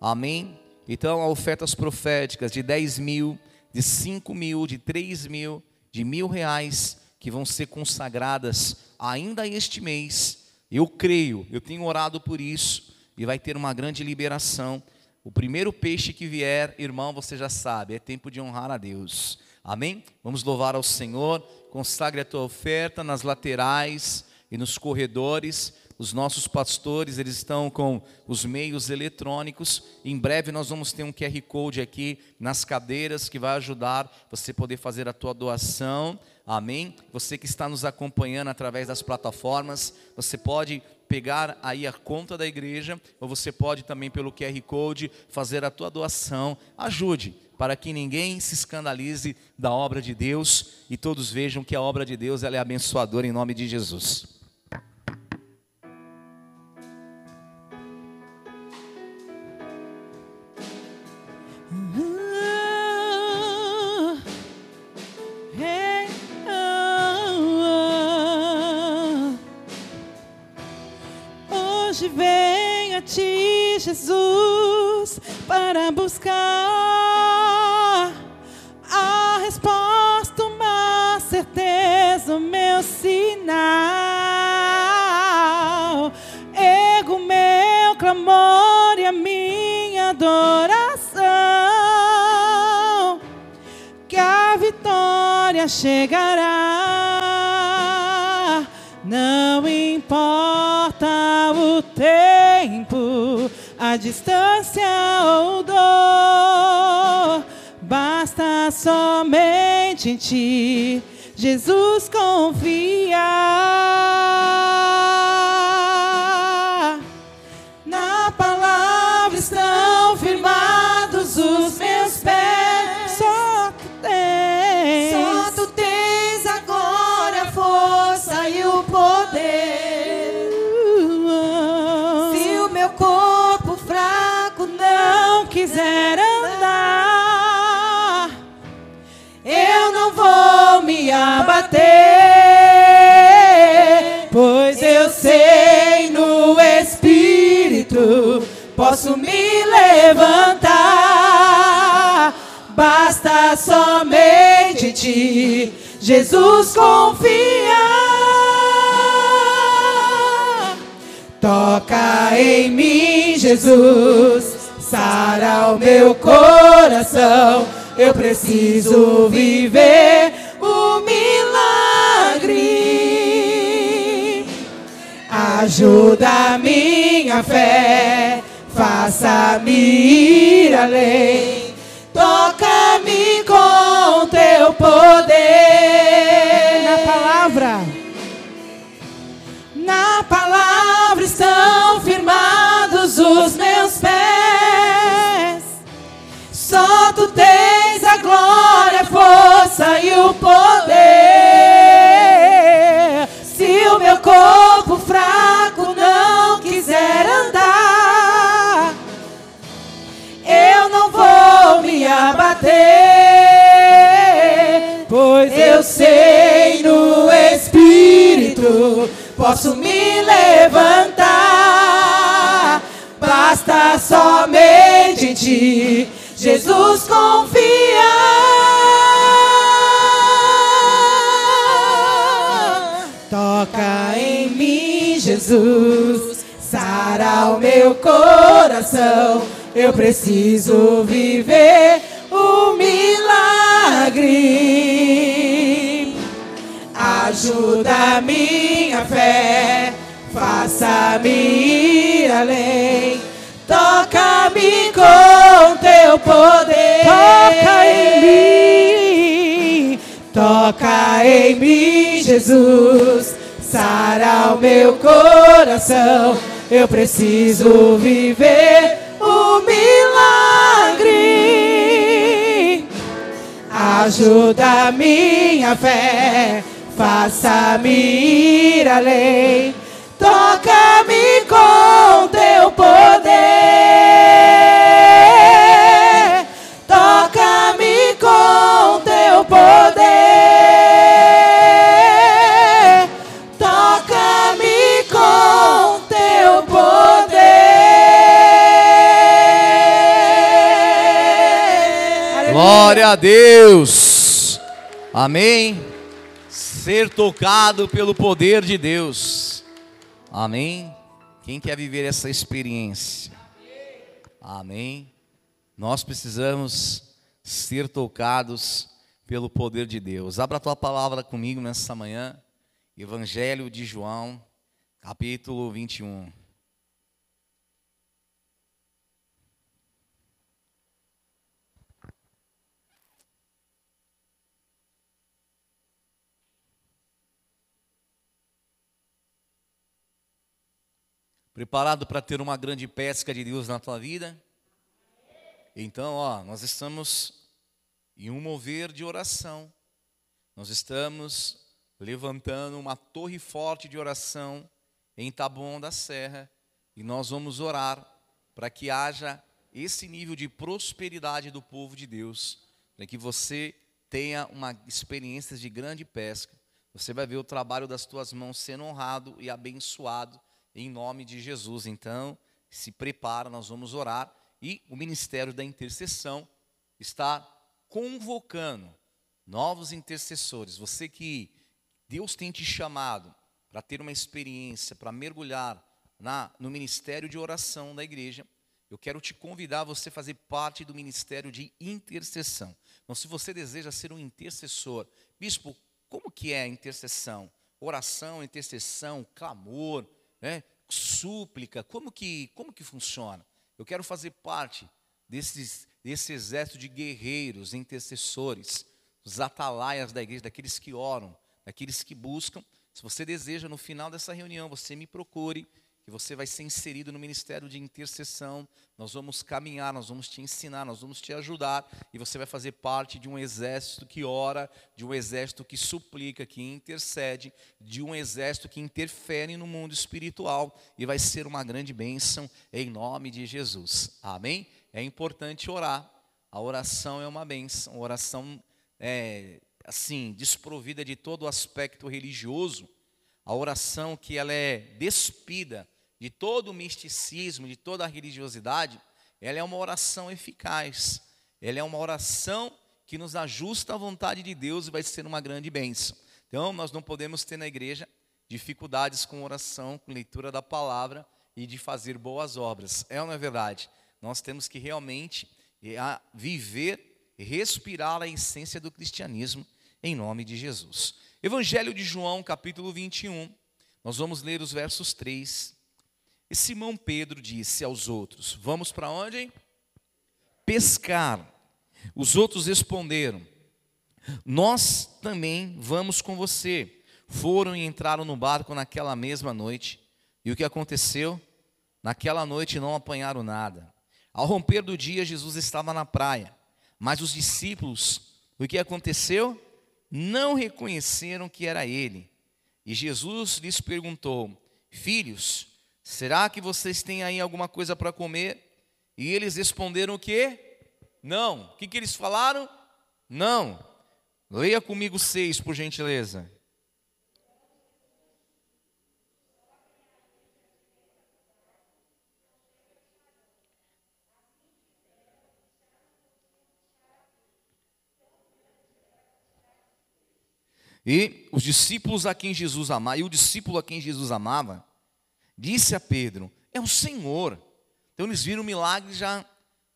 Amém? Então, ofertas proféticas de 10 mil, de 5 mil, de 3 mil, de mil reais, que vão ser consagradas ainda este mês. Eu creio, eu tenho orado por isso, e vai ter uma grande liberação. O primeiro peixe que vier, irmão, você já sabe, é tempo de honrar a Deus. Amém? Vamos louvar ao Senhor. Consagre a tua oferta nas laterais e nos corredores. Os nossos pastores, eles estão com os meios eletrônicos. Em breve nós vamos ter um QR Code aqui nas cadeiras que vai ajudar você poder fazer a tua doação. Amém? Você que está nos acompanhando através das plataformas, você pode pegar aí a conta da igreja, ou você pode também pelo QR Code fazer a tua doação. Ajude para que ninguém se escandalize da obra de Deus e todos vejam que a obra de Deus ela é abençoadora em nome de Jesus. Hoje vem a ti, Jesus, para buscar chegará. Não importa o tempo, a distância ou dor, basta somente em ti, Jesus confiar. Posso me levantar. Basta somente ti, Jesus confiar. Toca em mim, Jesus, sara o meu coração. Eu preciso viver o milagre. Ajuda a minha fé, faça-me ir além. Toca-me com teu poder. na palavra. Na palavra estão firmados os meus pés. Só tu tens a glória, a força e o poder. Se o meu corpo fraco abater, pois eu sei no Espírito posso me levantar. Basta somente em ti, Jesus confiar. Toca em mim, Jesus, sara o meu coração. Eu preciso viver o milagre. Ajuda minha fé, faça-me ir além. Toca-me com teu poder. Toca em mim. Toca em mim, Jesus. Sara o meu coração. Eu preciso viver Ajuda minha fé, faça-me ir além. Toca-me com teu poder. Toca-me com teu poder. Glória a Deus. Amém. Ser tocado pelo poder de Deus. Amém. Quem quer viver essa experiência? Amém. Nós precisamos ser tocados pelo poder de Deus. Abra a tua palavra comigo nessa manhã. Evangelho de João, capítulo 21. Preparado para ter uma grande pesca de Deus na tua vida? Então, ó, nós estamos em um mover de oração. Nós estamos levantando uma torre forte de oração em Taboão da Serra e nós vamos orar para que haja esse nível de prosperidade do povo de Deus, para que você tenha uma experiência de grande pesca. Você vai ver o trabalho das tuas mãos sendo honrado e abençoado em nome de Jesus. Então, se prepara, nós vamos orar e o ministério da intercessão está convocando novos intercessores. Você que Deus tem te chamado para ter uma experiência, para mergulhar na, no ministério de oração da igreja, eu quero te convidar a você fazer parte do ministério de intercessão. Então, se você deseja ser um intercessor, bispo, como que é a intercessão? Oração, intercessão, clamor, né? súplica, como que, como que funciona? Eu quero fazer parte desses, desse exército de guerreiros, intercessores, os atalaias da igreja, daqueles que oram, daqueles que buscam. Se você deseja, no final dessa reunião, você me procure, você vai ser inserido no ministério de intercessão. Nós vamos caminhar, nós vamos te ensinar, nós vamos te ajudar, e você vai fazer parte de um exército que ora, de um exército que suplica, que intercede, de um exército que interfere no mundo espiritual, e vai ser uma grande bênção em nome de Jesus. Amém? É importante orar. A oração é uma bênção. A oração é assim, desprovida de todo o aspecto religioso, a oração que ela é despida de todo o misticismo, de toda a religiosidade, ela é uma oração eficaz. Ela é uma oração que nos ajusta à vontade de Deus e vai ser uma grande bênção. Então, nós não podemos ter na igreja dificuldades com oração, com leitura da palavra e de fazer boas obras. É ou não é verdade? Nós temos que realmente eh, viver, respirar a essência do cristianismo em nome de Jesus. Evangelho de João, capítulo 21. Nós vamos ler os versos 3. E Simão Pedro disse aos outros: Vamos para onde? Hein? Pescar. Os outros responderam: Nós também vamos com você. Foram e entraram no barco naquela mesma noite. E o que aconteceu? Naquela noite não apanharam nada. Ao romper do dia, Jesus estava na praia. Mas os discípulos, o que aconteceu? Não reconheceram que era ele. E Jesus lhes perguntou: Filhos, será que vocês têm aí alguma coisa para comer? E eles responderam o quê? Não. O que, que eles falaram? Não. Leia comigo seis, por gentileza. E os discípulos a quem Jesus amava, e o discípulo a quem Jesus amava, disse a Pedro: É o Senhor. Então eles viram o milagre já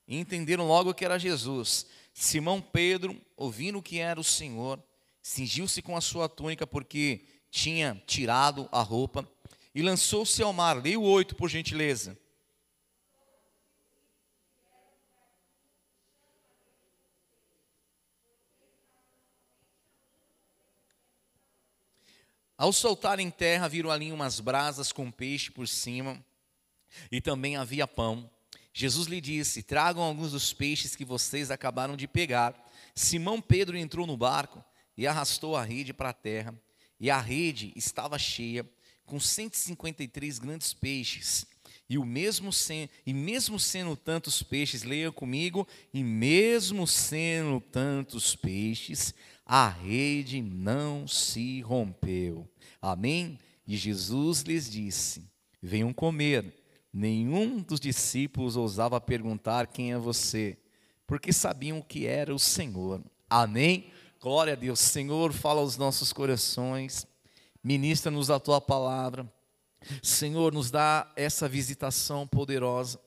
e entenderam logo que era Jesus. Simão Pedro, ouvindo que era o Senhor, cingiu-se com a sua túnica porque tinha tirado a roupa e lançou-se ao mar. Leia o 8, por gentileza. Ao soltar em terra, viram ali umas brasas com peixe por cima, e também havia pão. Jesus lhe disse: Tragam alguns dos peixes que vocês acabaram de pegar. Simão Pedro entrou no barco e arrastou a rede para a terra, e a rede estava cheia, com 153 grandes peixes. E o mesmo sen, e mesmo sendo tantos peixes, leia comigo, e mesmo sendo tantos peixes, a rede não se rompeu. Amém? E Jesus lhes disse: Venham comer. Nenhum dos discípulos ousava perguntar quem é você, porque sabiam que era o Senhor. Amém? Glória a Deus. Senhor, fala aos nossos corações, ministra-nos a tua palavra. Senhor, nos dá essa visitação poderosa.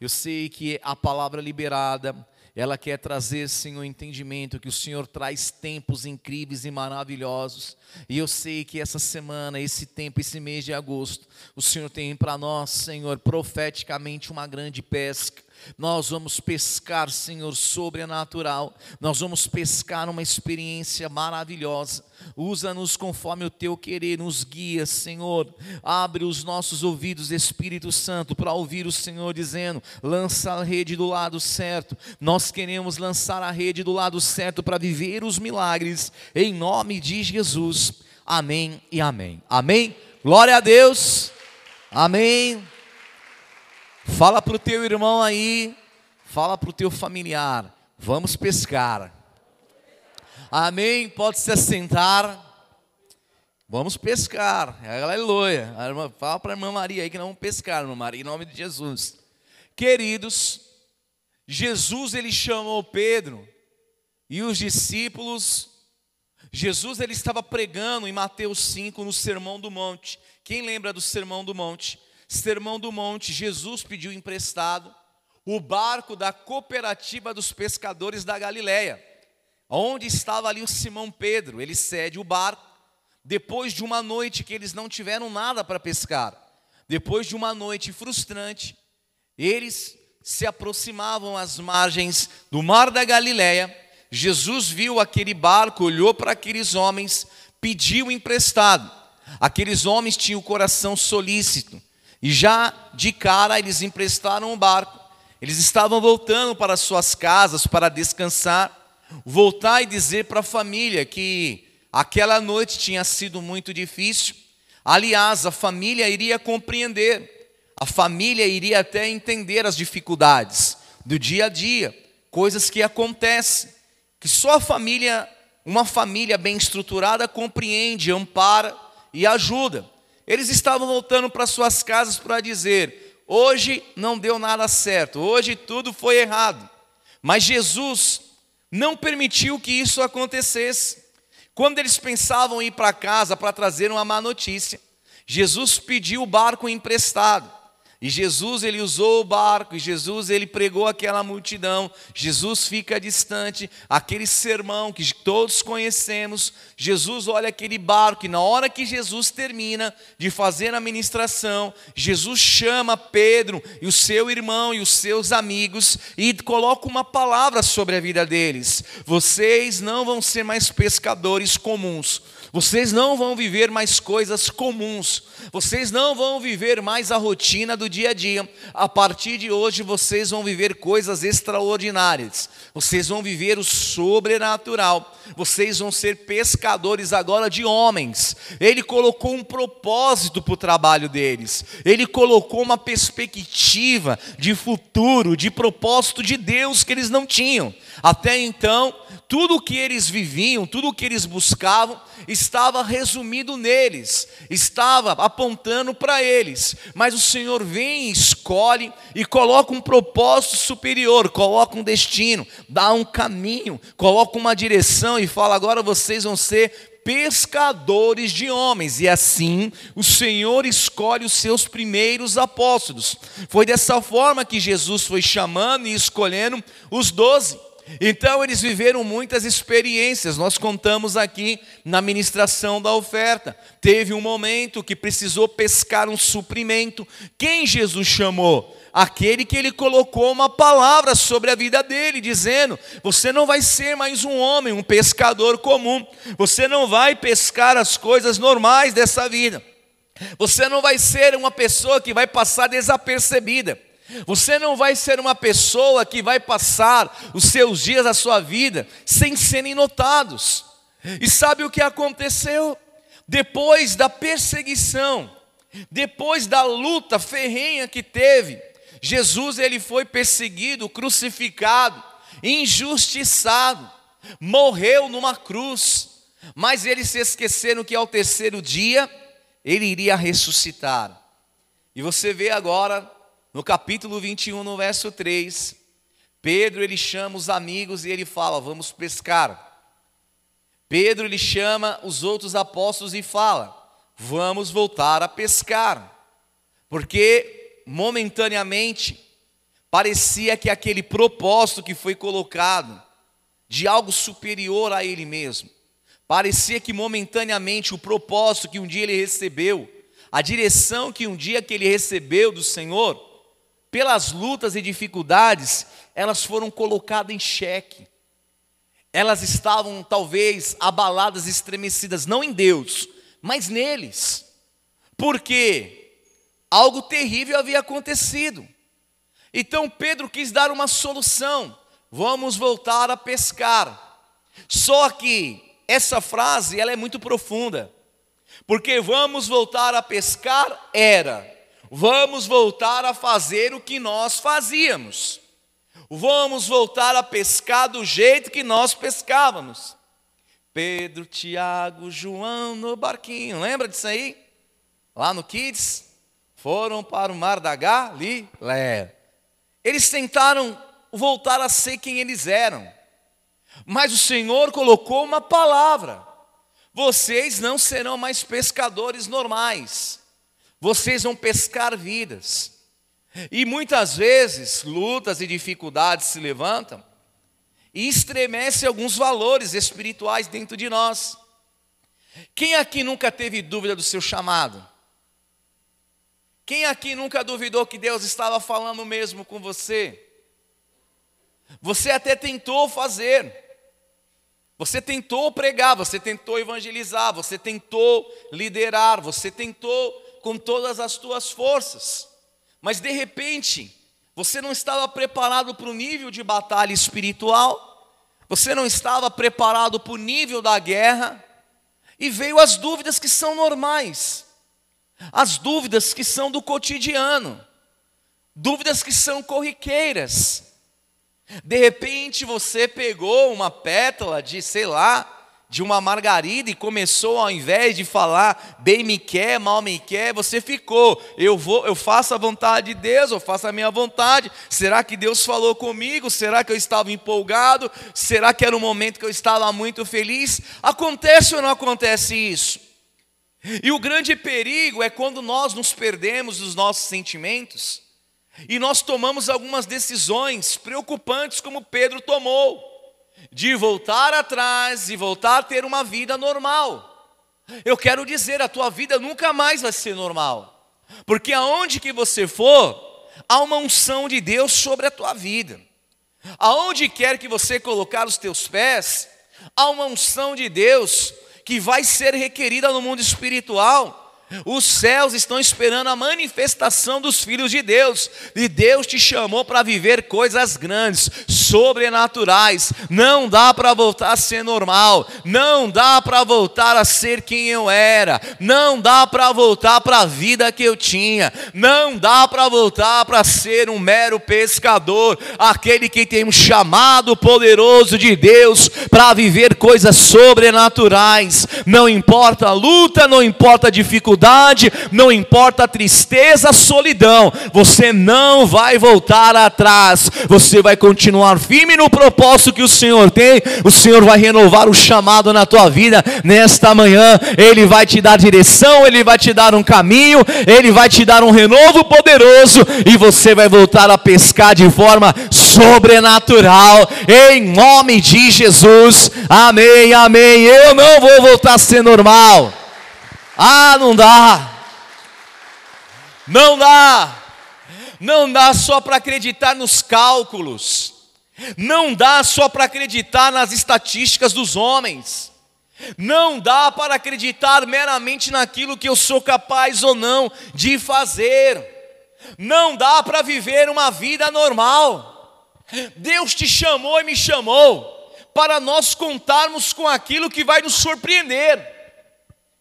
Eu sei que a palavra liberada, ela quer trazer, Senhor, entendimento que o Senhor traz tempos incríveis e maravilhosos. E eu sei que essa semana, esse tempo, esse mês de agosto, o Senhor tem para nós, Senhor, profeticamente uma grande pesca nós vamos pescar, Senhor, sobrenatural. Nós vamos pescar uma experiência maravilhosa. Usa-nos conforme o teu querer, nos guia, Senhor. Abre os nossos ouvidos, Espírito Santo, para ouvir o Senhor dizendo: lança a rede do lado certo. Nós queremos lançar a rede do lado certo para viver os milagres, em nome de Jesus. Amém e amém. Amém. Glória a Deus. Amém. Fala para o teu irmão aí, fala para o teu familiar, vamos pescar. Amém? Pode se assentar. Vamos pescar. Aleluia. Fala para a irmã Maria aí que não vamos pescar, irmã Maria, em nome de Jesus. Queridos, Jesus ele chamou Pedro e os discípulos. Jesus ele estava pregando em Mateus 5 no Sermão do Monte. Quem lembra do Sermão do Monte? Sermão do Monte, Jesus pediu emprestado o barco da cooperativa dos pescadores da Galileia, onde estava ali o Simão Pedro. Ele cede o barco depois de uma noite que eles não tiveram nada para pescar. Depois de uma noite frustrante, eles se aproximavam às margens do mar da Galileia. Jesus viu aquele barco, olhou para aqueles homens, pediu emprestado. Aqueles homens tinham o coração solícito e já de cara eles emprestaram o barco. Eles estavam voltando para suas casas para descansar, voltar e dizer para a família que aquela noite tinha sido muito difícil. Aliás, a família iria compreender, a família iria até entender as dificuldades do dia a dia, coisas que acontecem, que só a família, uma família bem estruturada compreende, ampara e ajuda. Eles estavam voltando para suas casas para dizer: hoje não deu nada certo, hoje tudo foi errado. Mas Jesus não permitiu que isso acontecesse. Quando eles pensavam em ir para casa para trazer uma má notícia, Jesus pediu o barco emprestado. E Jesus ele usou o barco, e Jesus ele pregou aquela multidão. Jesus fica distante, aquele sermão que todos conhecemos. Jesus olha aquele barco e na hora que Jesus termina de fazer a ministração, Jesus chama Pedro e o seu irmão e os seus amigos e coloca uma palavra sobre a vida deles. Vocês não vão ser mais pescadores comuns vocês não vão viver mais coisas comuns. Vocês não vão viver mais a rotina do dia a dia. A partir de hoje, vocês vão viver coisas extraordinárias. Vocês vão viver o sobrenatural. Vocês vão ser pescadores agora de homens. Ele colocou um propósito para o trabalho deles. Ele colocou uma perspectiva de futuro, de propósito de Deus que eles não tinham. Até então, tudo o que eles viviam, tudo o que eles buscavam, estava resumido neles, estava apontando para eles. Mas o Senhor vem, escolhe e coloca um propósito superior, coloca um destino, dá um caminho, coloca uma direção e fala: agora vocês vão ser pescadores de homens, e assim o Senhor escolhe os seus primeiros apóstolos. Foi dessa forma que Jesus foi chamando e escolhendo os doze. Então eles viveram muitas experiências. Nós contamos aqui na ministração da oferta. Teve um momento que precisou pescar um suprimento. Quem Jesus chamou? Aquele que ele colocou uma palavra sobre a vida dele, dizendo: Você não vai ser mais um homem, um pescador comum. Você não vai pescar as coisas normais dessa vida. Você não vai ser uma pessoa que vai passar desapercebida. Você não vai ser uma pessoa que vai passar os seus dias da sua vida sem serem notados. E sabe o que aconteceu? Depois da perseguição, depois da luta ferrenha que teve, Jesus ele foi perseguido, crucificado, injustiçado, morreu numa cruz. Mas eles se esqueceram que ao terceiro dia ele iria ressuscitar. E você vê agora no capítulo 21, no verso 3, Pedro ele chama os amigos e ele fala: "Vamos pescar". Pedro ele chama os outros apóstolos e fala: "Vamos voltar a pescar". Porque momentaneamente parecia que aquele propósito que foi colocado de algo superior a ele mesmo, parecia que momentaneamente o propósito que um dia ele recebeu, a direção que um dia que ele recebeu do Senhor, pelas lutas e dificuldades, elas foram colocadas em xeque. Elas estavam talvez abaladas, estremecidas, não em Deus, mas neles. Porque algo terrível havia acontecido. Então Pedro quis dar uma solução. Vamos voltar a pescar. Só que essa frase ela é muito profunda. Porque vamos voltar a pescar era vamos voltar a fazer o que nós fazíamos. Vamos voltar a pescar do jeito que nós pescávamos. Pedro, Tiago, João no barquinho, lembra disso aí? Lá no Kids, foram para o mar da Galiléia. Eles tentaram voltar a ser quem eles eram, mas o Senhor colocou uma palavra: vocês não serão mais pescadores normais, vocês vão pescar vidas. E muitas vezes lutas e dificuldades se levantam e estremecem alguns valores espirituais dentro de nós. Quem aqui nunca teve dúvida do seu chamado? Quem aqui nunca duvidou que Deus estava falando mesmo com você? Você até tentou fazer, você tentou pregar, você tentou evangelizar, você tentou liderar, você tentou com todas as tuas forças, mas de repente, você não estava preparado para o nível de batalha espiritual, você não estava preparado para o nível da guerra, e veio as dúvidas que são normais, as dúvidas que são do cotidiano, dúvidas que são corriqueiras. De repente você pegou uma pétala de, sei lá, de uma margarida e começou ao invés de falar bem me quer, mal me quer, você ficou, eu vou, eu faço a vontade de Deus, eu faço a minha vontade. Será que Deus falou comigo? Será que eu estava empolgado? Será que era um momento que eu estava muito feliz? Acontece ou não acontece isso? E o grande perigo é quando nós nos perdemos dos nossos sentimentos e nós tomamos algumas decisões preocupantes como Pedro tomou de voltar atrás e voltar a ter uma vida normal. Eu quero dizer, a tua vida nunca mais vai ser normal. Porque aonde que você for, há uma unção de Deus sobre a tua vida. Aonde quer que você colocar os teus pés, há uma unção de Deus que vai ser requerida no mundo espiritual os céus estão esperando a manifestação dos filhos de Deus. E Deus te chamou para viver coisas grandes, sobrenaturais. Não dá para voltar a ser normal. Não dá para voltar a ser quem eu era. Não dá para voltar para a vida que eu tinha. Não dá para voltar para ser um mero pescador, aquele que tem um chamado poderoso de Deus para viver coisas sobrenaturais. Não importa a luta, não importa a dificuldade não importa a tristeza, a solidão, você não vai voltar atrás, você vai continuar firme no propósito que o Senhor tem, o Senhor vai renovar o chamado na tua vida nesta manhã, Ele vai te dar direção, Ele vai te dar um caminho, Ele vai te dar um renovo poderoso e você vai voltar a pescar de forma sobrenatural, em nome de Jesus, amém, amém. Eu não vou voltar a ser normal, ah, não dá, não dá, não dá só para acreditar nos cálculos, não dá só para acreditar nas estatísticas dos homens, não dá para acreditar meramente naquilo que eu sou capaz ou não de fazer, não dá para viver uma vida normal. Deus te chamou e me chamou para nós contarmos com aquilo que vai nos surpreender.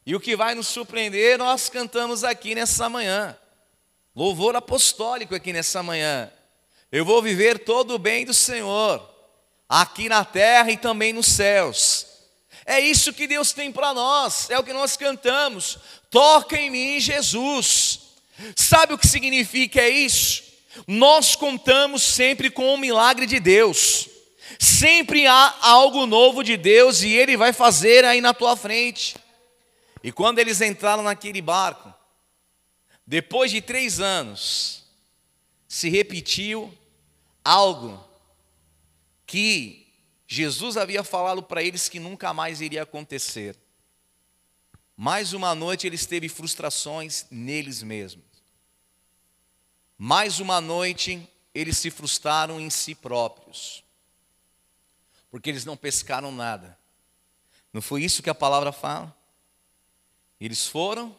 E o que vai nos surpreender, nós cantamos aqui nessa manhã. Louvor apostólico aqui nessa manhã. Eu vou viver todo o bem do Senhor, aqui na terra e também nos céus. É isso que Deus tem para nós, é o que nós cantamos. Toca em mim, Jesus. Sabe o que significa isso? Nós contamos sempre com o milagre de Deus. Sempre há algo novo de Deus e Ele vai fazer aí na tua frente. E quando eles entraram naquele barco, depois de três anos, se repetiu algo que Jesus havia falado para eles que nunca mais iria acontecer. Mais uma noite eles teve frustrações neles mesmos. Mais uma noite eles se frustraram em si próprios. Porque eles não pescaram nada. Não foi isso que a palavra fala? Eles foram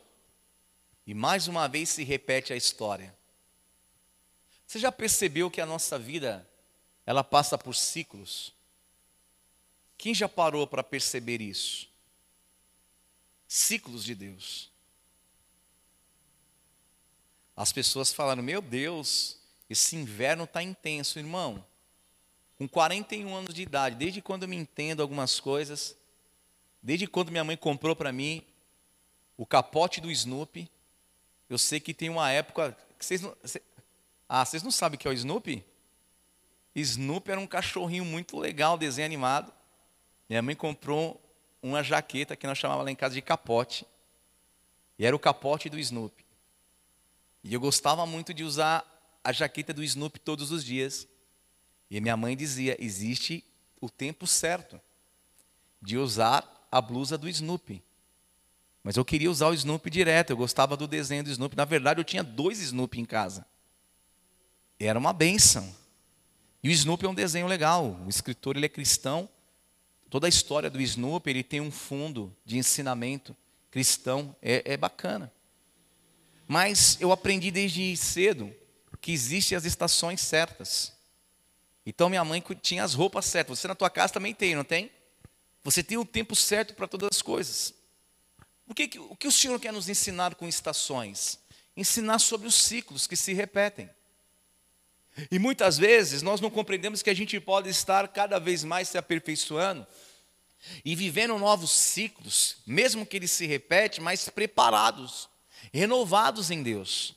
e mais uma vez se repete a história. Você já percebeu que a nossa vida ela passa por ciclos? Quem já parou para perceber isso? Ciclos de Deus. As pessoas falaram: Meu Deus, esse inverno está intenso, irmão. Com 41 anos de idade, desde quando eu me entendo algumas coisas, desde quando minha mãe comprou para mim o capote do Snoopy, eu sei que tem uma época. Que vocês não, cê, ah, vocês não sabem o que é o Snoopy? Snoopy era um cachorrinho muito legal, desenho animado. Minha mãe comprou uma jaqueta que nós chamávamos lá em casa de capote. E era o capote do Snoopy. E eu gostava muito de usar a jaqueta do Snoopy todos os dias. E minha mãe dizia: existe o tempo certo de usar a blusa do Snoopy. Mas eu queria usar o Snoopy direto, eu gostava do desenho do Snoopy. Na verdade, eu tinha dois Snoopy em casa. Era uma benção. E o Snoopy é um desenho legal. O escritor ele é cristão. Toda a história do Snoopy ele tem um fundo de ensinamento cristão. É, é bacana. Mas eu aprendi desde cedo que existem as estações certas. Então minha mãe tinha as roupas certas. Você na tua casa também tem, não tem? Você tem o tempo certo para todas as coisas. O que, o que o Senhor quer nos ensinar com estações? Ensinar sobre os ciclos que se repetem. E muitas vezes nós não compreendemos que a gente pode estar cada vez mais se aperfeiçoando e vivendo novos ciclos, mesmo que eles se repetem, mas preparados, renovados em Deus.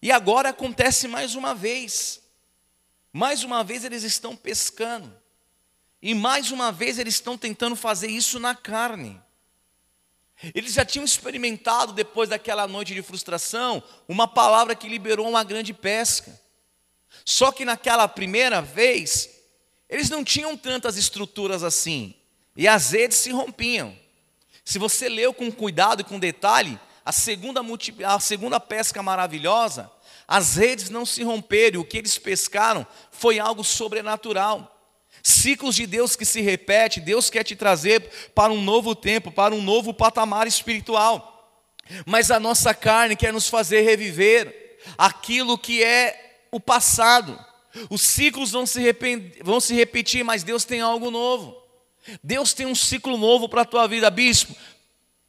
E agora acontece mais uma vez. Mais uma vez eles estão pescando. E mais uma vez eles estão tentando fazer isso na carne. Eles já tinham experimentado, depois daquela noite de frustração, uma palavra que liberou uma grande pesca. Só que naquela primeira vez, eles não tinham tantas estruturas assim. E as redes se rompiam. Se você leu com cuidado e com detalhe, a segunda, a segunda pesca maravilhosa, as redes não se romperam. O que eles pescaram foi algo sobrenatural. Ciclos de Deus que se repete, Deus quer te trazer para um novo tempo, para um novo patamar espiritual. Mas a nossa carne quer nos fazer reviver aquilo que é o passado. Os ciclos vão se, vão se repetir, mas Deus tem algo novo. Deus tem um ciclo novo para a tua vida, bispo.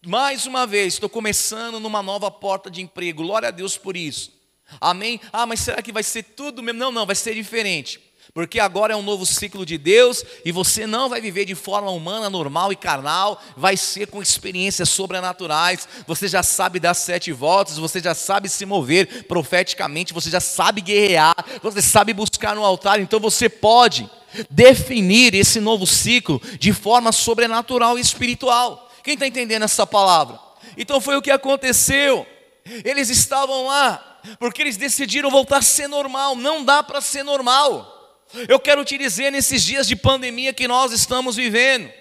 Mais uma vez, estou começando numa nova porta de emprego. Glória a Deus por isso. Amém? Ah, mas será que vai ser tudo mesmo? Não, não, vai ser diferente. Porque agora é um novo ciclo de Deus e você não vai viver de forma humana, normal e carnal, vai ser com experiências sobrenaturais. Você já sabe dar sete voltas, você já sabe se mover profeticamente, você já sabe guerrear, você sabe buscar no altar, então você pode definir esse novo ciclo de forma sobrenatural e espiritual. Quem está entendendo essa palavra? Então foi o que aconteceu. Eles estavam lá porque eles decidiram voltar a ser normal. Não dá para ser normal. Eu quero te dizer nesses dias de pandemia que nós estamos vivendo,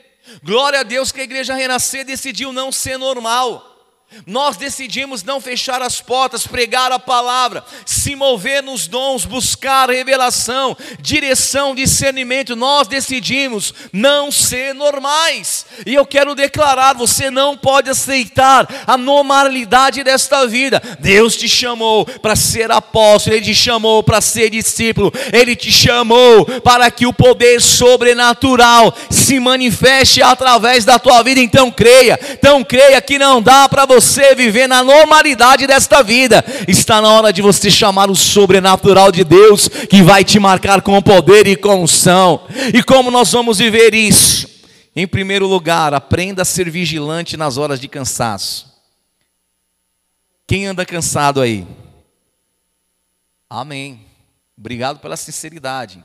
glória a Deus que a igreja Renascer decidiu não ser normal. Nós decidimos não fechar as portas, pregar a palavra, se mover nos dons, buscar revelação, direção, discernimento. Nós decidimos não ser normais. E eu quero declarar: você não pode aceitar a normalidade desta vida. Deus te chamou para ser apóstolo, Ele te chamou para ser discípulo, Ele te chamou para que o poder sobrenatural se manifeste através da tua vida. Então creia, então creia que não dá para você você viver na normalidade desta vida, está na hora de você chamar o sobrenatural de Deus, que vai te marcar com poder e com unção. E como nós vamos viver isso? Em primeiro lugar, aprenda a ser vigilante nas horas de cansaço. Quem anda cansado aí? Amém. Obrigado pela sinceridade.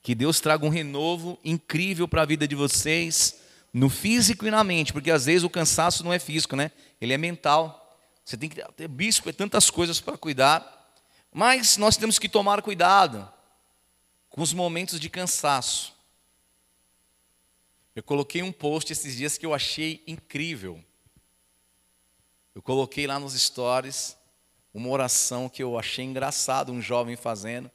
Que Deus traga um renovo incrível para a vida de vocês, no físico e na mente, porque às vezes o cansaço não é físico, né? Ele é mental. Você tem que ter bispo, é tantas coisas para cuidar. Mas nós temos que tomar cuidado com os momentos de cansaço. Eu coloquei um post esses dias que eu achei incrível. Eu coloquei lá nos stories uma oração que eu achei engraçado, um jovem fazendo.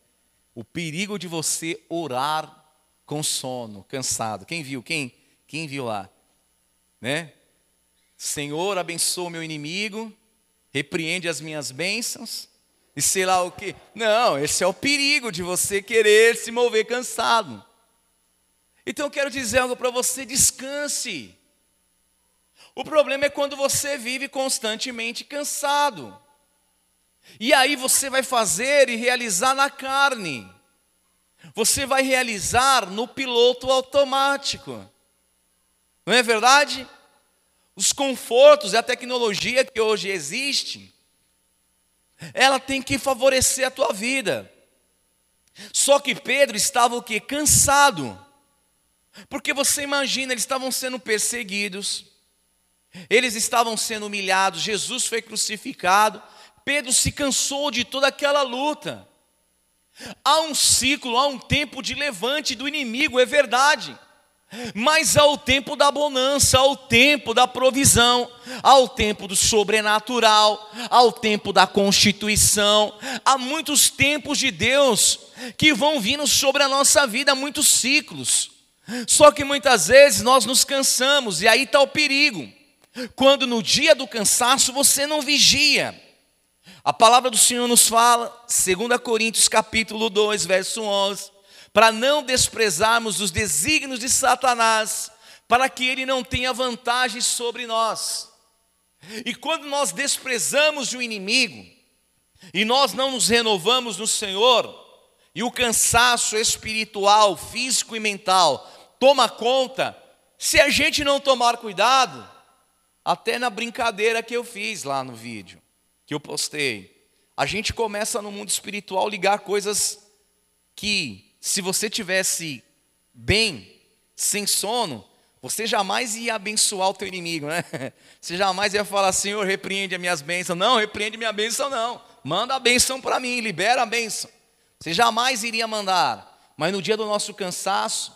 O perigo de você orar com sono, cansado. Quem viu? Quem? Quem viu lá? Né? Senhor, abençoa o meu inimigo, repreende as minhas bênçãos, e sei lá o que. Não, esse é o perigo de você querer se mover cansado. Então eu quero dizer algo para você: descanse. O problema é quando você vive constantemente cansado. E aí você vai fazer e realizar na carne. Você vai realizar no piloto automático. Não é verdade? Os confortos e a tecnologia que hoje existe, ela tem que favorecer a tua vida. Só que Pedro estava o que? Cansado. Porque você imagina, eles estavam sendo perseguidos, eles estavam sendo humilhados, Jesus foi crucificado, Pedro se cansou de toda aquela luta. Há um ciclo, há um tempo de levante do inimigo, é verdade. Mas ao tempo da bonança, ao tempo da provisão, ao tempo do sobrenatural, ao tempo da constituição, há muitos tempos de Deus que vão vindo sobre a nossa vida, muitos ciclos. Só que muitas vezes nós nos cansamos, e aí está o perigo. Quando no dia do cansaço você não vigia. A palavra do Senhor nos fala, 2 Coríntios capítulo 2, verso 11 para não desprezarmos os desígnios de Satanás, para que ele não tenha vantagem sobre nós. E quando nós desprezamos o inimigo, e nós não nos renovamos no Senhor, e o cansaço espiritual, físico e mental toma conta, se a gente não tomar cuidado, até na brincadeira que eu fiz lá no vídeo, que eu postei, a gente começa no mundo espiritual ligar coisas que se você tivesse bem, sem sono, você jamais ia abençoar o teu inimigo, né? Você jamais ia falar, Senhor, repreende as minhas bênçãos. Não, repreende minha bênção, não. Manda a bênção para mim, libera a bênção. Você jamais iria mandar. Mas no dia do nosso cansaço,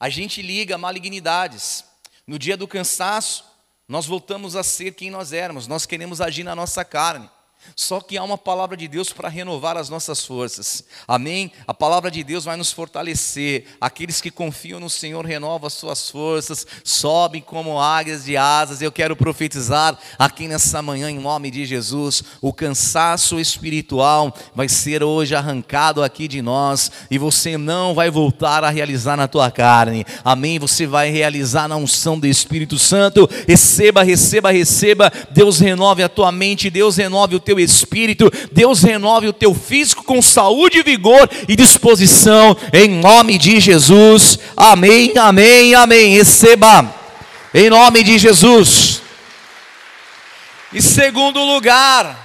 a gente liga malignidades. No dia do cansaço, nós voltamos a ser quem nós éramos. Nós queremos agir na nossa carne. Só que há uma palavra de Deus para renovar as nossas forças. Amém? A palavra de Deus vai nos fortalecer. Aqueles que confiam no Senhor renovam as suas forças, sobem como águias de asas. Eu quero profetizar aqui nessa manhã em nome de Jesus, o cansaço espiritual vai ser hoje arrancado aqui de nós e você não vai voltar a realizar na tua carne. Amém? Você vai realizar na unção do Espírito Santo. Receba, receba, receba. Deus renove a tua mente, Deus renove o teu teu espírito, Deus renove o teu físico com saúde, vigor e disposição, em nome de Jesus. Amém, amém, amém. Receba, em nome de Jesus. E segundo lugar,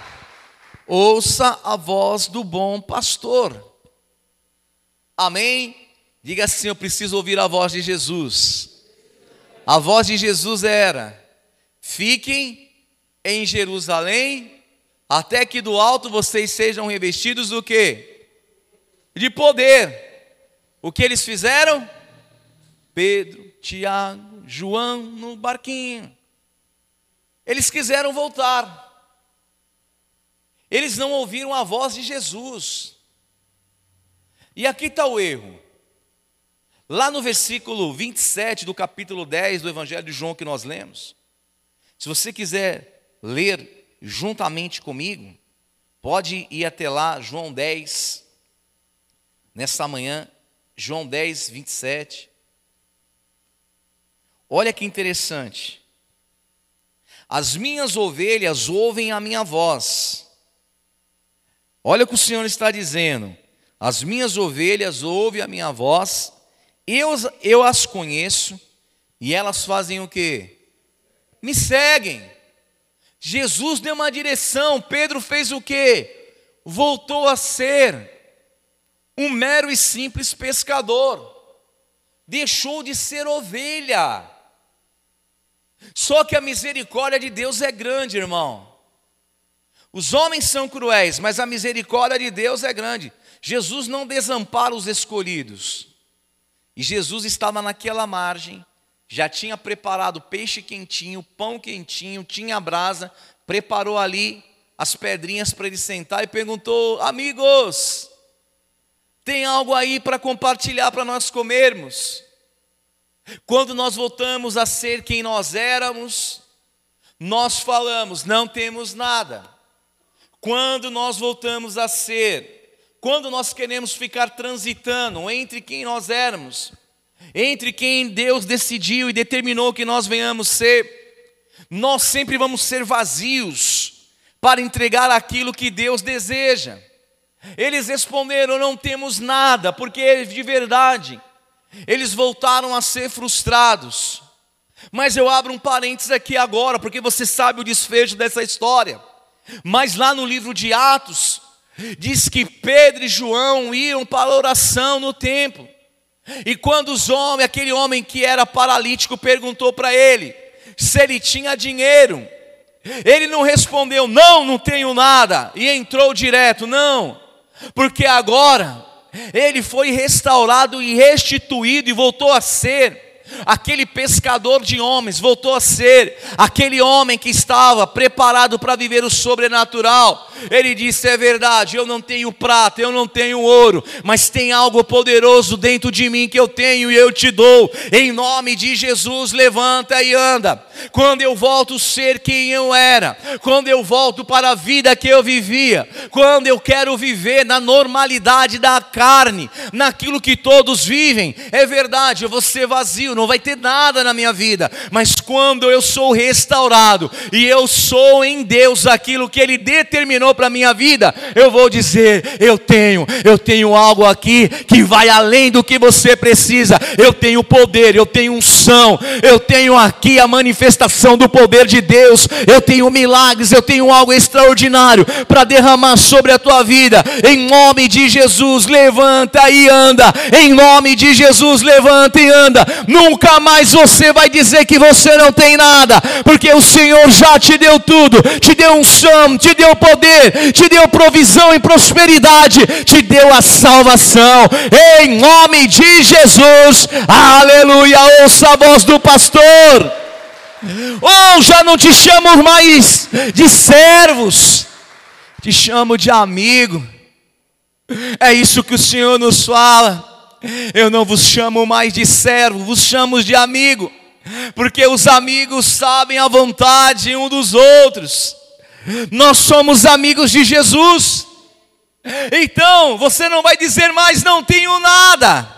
ouça a voz do bom pastor. Amém? Diga assim: Eu preciso ouvir a voz de Jesus. A voz de Jesus era: Fiquem em Jerusalém, até que do alto vocês sejam revestidos do que? De poder. O que eles fizeram? Pedro, Tiago, João no barquinho. Eles quiseram voltar. Eles não ouviram a voz de Jesus. E aqui está o erro. Lá no versículo 27 do capítulo 10 do Evangelho de João que nós lemos, se você quiser ler juntamente comigo, pode ir até lá, João 10, nessa manhã, João 10, 27. Olha que interessante. As minhas ovelhas ouvem a minha voz. Olha o que o Senhor está dizendo. As minhas ovelhas ouvem a minha voz, eu, eu as conheço, e elas fazem o que? me seguem. Jesus deu uma direção, Pedro fez o que? Voltou a ser um mero e simples pescador, deixou de ser ovelha. Só que a misericórdia de Deus é grande, irmão. Os homens são cruéis, mas a misericórdia de Deus é grande. Jesus não desampara os escolhidos. E Jesus estava naquela margem, já tinha preparado peixe quentinho, pão quentinho, tinha brasa, preparou ali as pedrinhas para ele sentar e perguntou: Amigos, tem algo aí para compartilhar para nós comermos? Quando nós voltamos a ser quem nós éramos, nós falamos: não temos nada. Quando nós voltamos a ser, quando nós queremos ficar transitando entre quem nós éramos, entre quem Deus decidiu e determinou que nós venhamos ser, nós sempre vamos ser vazios para entregar aquilo que Deus deseja. Eles responderam: não temos nada, porque de verdade, eles voltaram a ser frustrados. Mas eu abro um parênteses aqui agora, porque você sabe o desfecho dessa história. Mas lá no livro de Atos, diz que Pedro e João iam para a oração no templo. E quando os homens, aquele homem que era paralítico perguntou para ele se ele tinha dinheiro, ele não respondeu, não, não tenho nada, e entrou direto, não, porque agora ele foi restaurado e restituído e voltou a ser aquele pescador de homens voltou a ser aquele homem que estava preparado para viver o sobrenatural. Ele disse: É verdade, eu não tenho prata, eu não tenho ouro, mas tem algo poderoso dentro de mim que eu tenho e eu te dou. Em nome de Jesus, levanta e anda. Quando eu volto a ser quem eu era, quando eu volto para a vida que eu vivia, quando eu quero viver na normalidade da carne, naquilo que todos vivem, é verdade, eu vou ser vazio, não vai ter nada na minha vida, mas quando eu sou restaurado e eu sou em Deus aquilo que Ele determinou para a minha vida, eu vou dizer: eu tenho, eu tenho algo aqui que vai além do que você precisa, eu tenho poder, eu tenho unção, eu tenho aqui a manifestação do poder de Deus, eu tenho milagres, eu tenho algo extraordinário para derramar sobre a tua vida, em nome de Jesus, levanta e anda, em nome de Jesus, levanta e anda, Nunca mais você vai dizer que você não tem nada, porque o Senhor já te deu tudo, te deu unção, te deu poder, te deu provisão e prosperidade, te deu a salvação, em nome de Jesus, aleluia. Ouça a voz do pastor. Ou oh, já não te chamo mais de servos, te chamo de amigo. É isso que o Senhor nos fala. Eu não vos chamo mais de servo, vos chamo de amigo, porque os amigos sabem a vontade um dos outros. Nós somos amigos de Jesus. Então, você não vai dizer mais não tenho nada.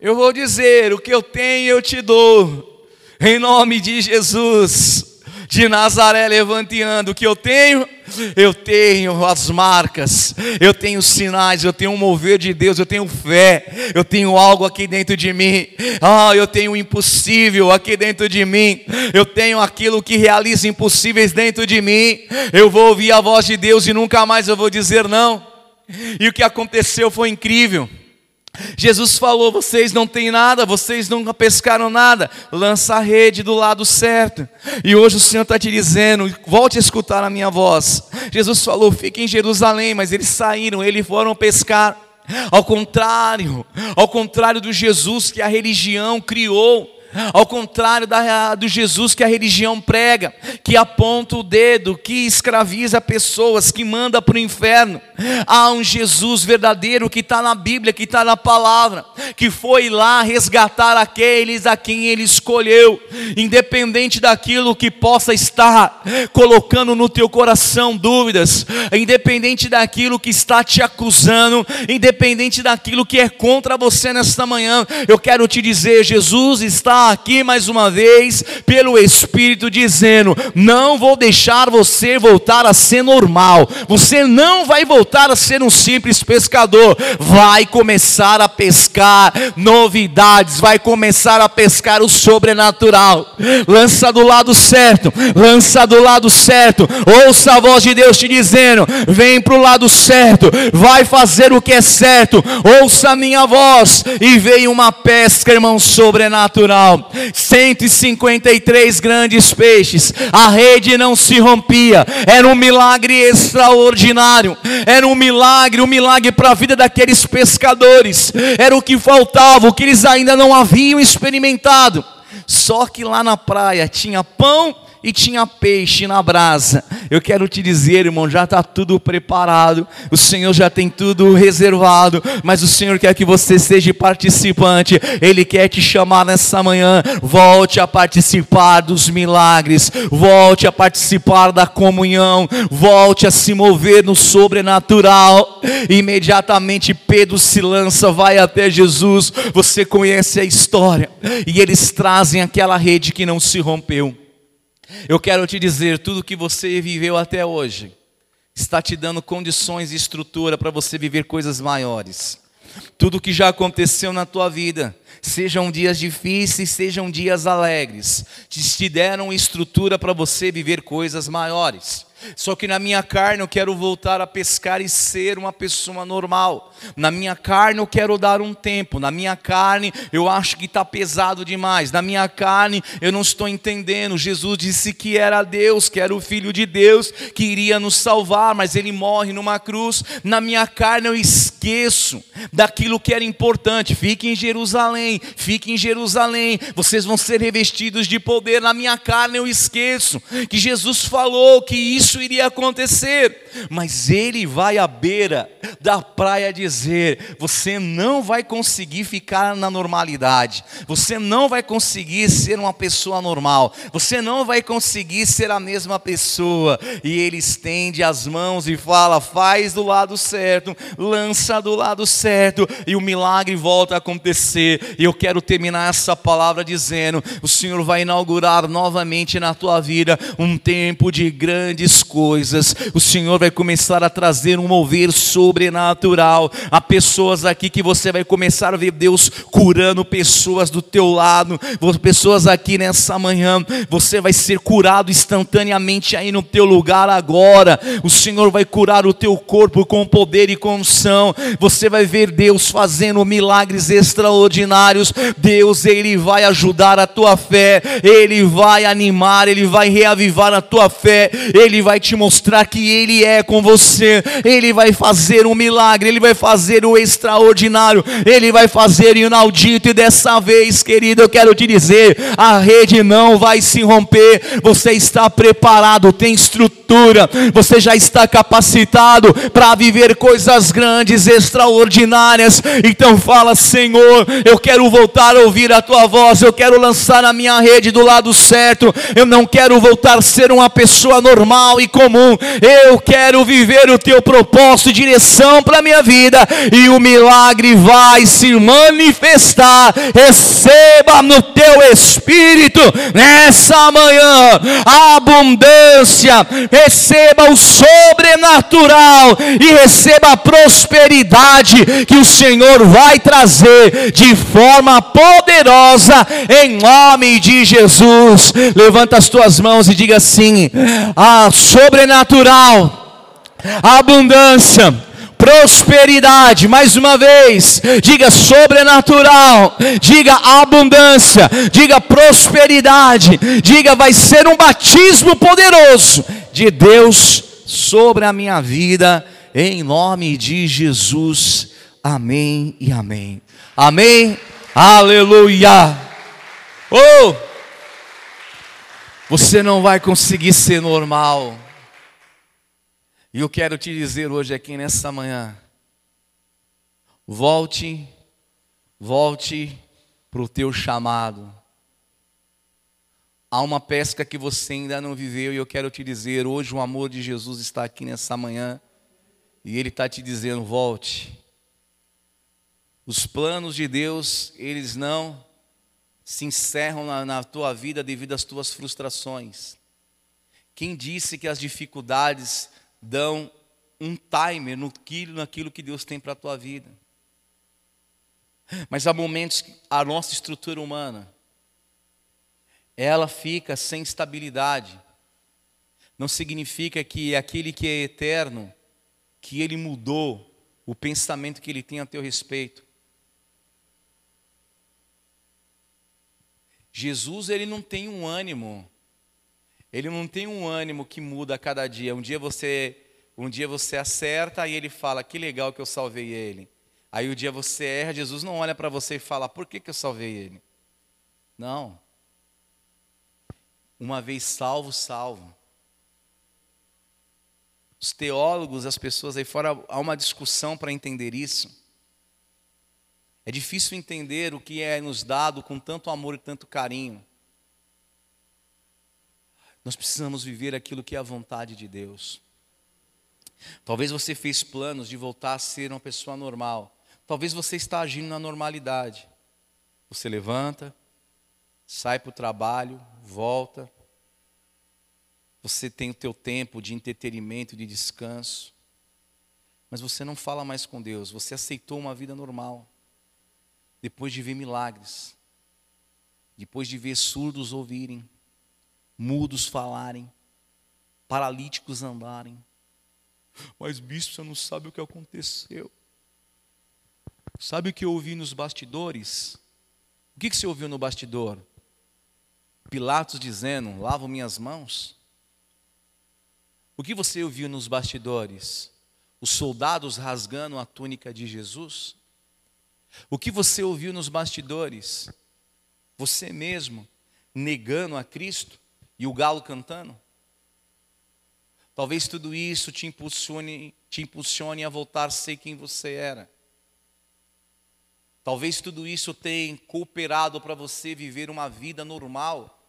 Eu vou dizer o que eu tenho eu te dou. Em nome de Jesus de Nazaré levanteando o que eu tenho Eu tenho as marcas, eu tenho sinais, eu tenho um mover de Deus, eu tenho fé, eu tenho algo aqui dentro de mim. Ah, eu tenho o impossível aqui dentro de mim. Eu tenho aquilo que realiza impossíveis dentro de mim. Eu vou ouvir a voz de Deus e nunca mais eu vou dizer não. E o que aconteceu foi incrível. Jesus falou: vocês não têm nada, vocês nunca pescaram nada, lança a rede do lado certo. E hoje o Senhor está te dizendo: volte a escutar a minha voz. Jesus falou: fiquem em Jerusalém, mas eles saíram, eles foram pescar. Ao contrário, ao contrário do Jesus que a religião criou, ao contrário da, do Jesus que a religião prega, que aponta o dedo, que escraviza pessoas, que manda para o inferno. Há um Jesus verdadeiro que está na Bíblia, que está na palavra, que foi lá resgatar aqueles a quem ele escolheu, independente daquilo que possa estar colocando no teu coração dúvidas, independente daquilo que está te acusando, independente daquilo que é contra você nesta manhã. Eu quero te dizer: Jesus está aqui mais uma vez pelo Espírito dizendo: Não vou deixar você voltar a ser normal, você não vai voltar a ser um simples pescador, vai começar a pescar novidades, vai começar a pescar o sobrenatural. Lança do lado certo, lança do lado certo, ouça a voz de Deus te dizendo: Vem para o lado certo, vai fazer o que é certo, ouça a minha voz, e veio uma pesca, irmão, sobrenatural. 153 grandes peixes, a rede não se rompia, era um milagre extraordinário, era um milagre, um milagre para a vida daqueles pescadores, era o que faltava, o que eles ainda não haviam experimentado. Só que lá na praia tinha pão e tinha peixe na brasa. Eu quero te dizer, irmão, já está tudo preparado, o Senhor já tem tudo reservado, mas o Senhor quer que você seja participante, Ele quer te chamar nessa manhã. Volte a participar dos milagres, volte a participar da comunhão, volte a se mover no sobrenatural. Imediatamente Pedro se lança, vai até Jesus. Você conhece a história, e eles trazem aquela rede que não se rompeu. Eu quero te dizer, tudo que você viveu até hoje está te dando condições e estrutura para você viver coisas maiores. Tudo que já aconteceu na tua vida, sejam dias difíceis, sejam dias alegres, te deram estrutura para você viver coisas maiores. Só que na minha carne eu quero voltar a pescar e ser uma pessoa normal. Na minha carne eu quero dar um tempo. Na minha carne eu acho que está pesado demais. Na minha carne eu não estou entendendo. Jesus disse que era Deus, que era o Filho de Deus, que iria nos salvar, mas ele morre numa cruz. Na minha carne eu esqueço daquilo que era importante. Fique em Jerusalém, fique em Jerusalém. Vocês vão ser revestidos de poder. Na minha carne eu esqueço que Jesus falou que isso isso iria acontecer, mas ele vai à beira da praia dizer: você não vai conseguir ficar na normalidade, você não vai conseguir ser uma pessoa normal, você não vai conseguir ser a mesma pessoa. E ele estende as mãos e fala: faz do lado certo, lança do lado certo, e o milagre volta a acontecer. E eu quero terminar essa palavra dizendo: o Senhor vai inaugurar novamente na tua vida um tempo de grandes coisas, o Senhor vai começar a trazer um mover sobrenatural. Há pessoas aqui que você vai começar a ver Deus curando pessoas do teu lado, pessoas aqui nessa manhã, você vai ser curado instantaneamente aí no teu lugar agora. O Senhor vai curar o teu corpo com poder e com unção. Você vai ver Deus fazendo milagres extraordinários. Deus, ele vai ajudar a tua fé, ele vai animar, ele vai reavivar a tua fé, ele vai vai te mostrar que Ele é com você, Ele vai fazer um milagre, Ele vai fazer o extraordinário, Ele vai fazer o inaudito, e dessa vez, querido, eu quero te dizer: a rede não vai se romper, você está preparado, tem estrutura, você já está capacitado para viver coisas grandes, extraordinárias. Então fala, Senhor, eu quero voltar a ouvir a tua voz, eu quero lançar a minha rede do lado certo, eu não quero voltar a ser uma pessoa normal e comum. Eu quero viver o teu propósito e direção para minha vida e o milagre vai se manifestar. Receba no teu espírito nessa manhã a abundância, receba o sobrenatural e receba a prosperidade que o Senhor vai trazer de forma poderosa em nome de Jesus. Levanta as tuas mãos e diga assim: a sobrenatural, abundância, prosperidade, mais uma vez, diga sobrenatural, diga abundância, diga prosperidade, diga vai ser um batismo poderoso de Deus sobre a minha vida, em nome de Jesus. Amém e amém. Amém. Aleluia. Oh! Você não vai conseguir ser normal. E eu quero te dizer hoje aqui nessa manhã: volte, volte para o teu chamado. Há uma pesca que você ainda não viveu, e eu quero te dizer: hoje o amor de Jesus está aqui nessa manhã, e Ele está te dizendo: volte. Os planos de Deus, eles não se encerram na, na tua vida devido às tuas frustrações. Quem disse que as dificuldades dão um timer no quilo, naquilo que Deus tem para a tua vida? Mas há momentos que a nossa estrutura humana, ela fica sem estabilidade. Não significa que aquele que é eterno, que ele mudou o pensamento que ele tem a teu respeito. Jesus ele não tem um ânimo. Ele não tem um ânimo que muda a cada dia. Um dia você, um dia você acerta e ele fala: "Que legal que eu salvei ele". Aí o dia você erra, Jesus não olha para você e fala: "Por que que eu salvei ele?". Não. Uma vez salvo, salvo. Os teólogos, as pessoas aí fora, há uma discussão para entender isso. É difícil entender o que é nos dado com tanto amor e tanto carinho. Nós precisamos viver aquilo que é a vontade de Deus. Talvez você fez planos de voltar a ser uma pessoa normal. Talvez você está agindo na normalidade. Você levanta, sai para o trabalho, volta. Você tem o teu tempo de entretenimento, de descanso. Mas você não fala mais com Deus. Você aceitou uma vida normal depois de ver milagres, depois de ver surdos ouvirem, mudos falarem, paralíticos andarem. Mas, bispo, você não sabe o que aconteceu. Sabe o que eu ouvi nos bastidores? O que você ouviu no bastidor? Pilatos dizendo: Lavo minhas mãos. O que você ouviu nos bastidores? Os soldados rasgando a túnica de Jesus? O que você ouviu nos bastidores? Você mesmo negando a Cristo e o galo cantando? Talvez tudo isso te impulsione, te impulsione a voltar a ser quem você era. Talvez tudo isso tenha cooperado para você viver uma vida normal,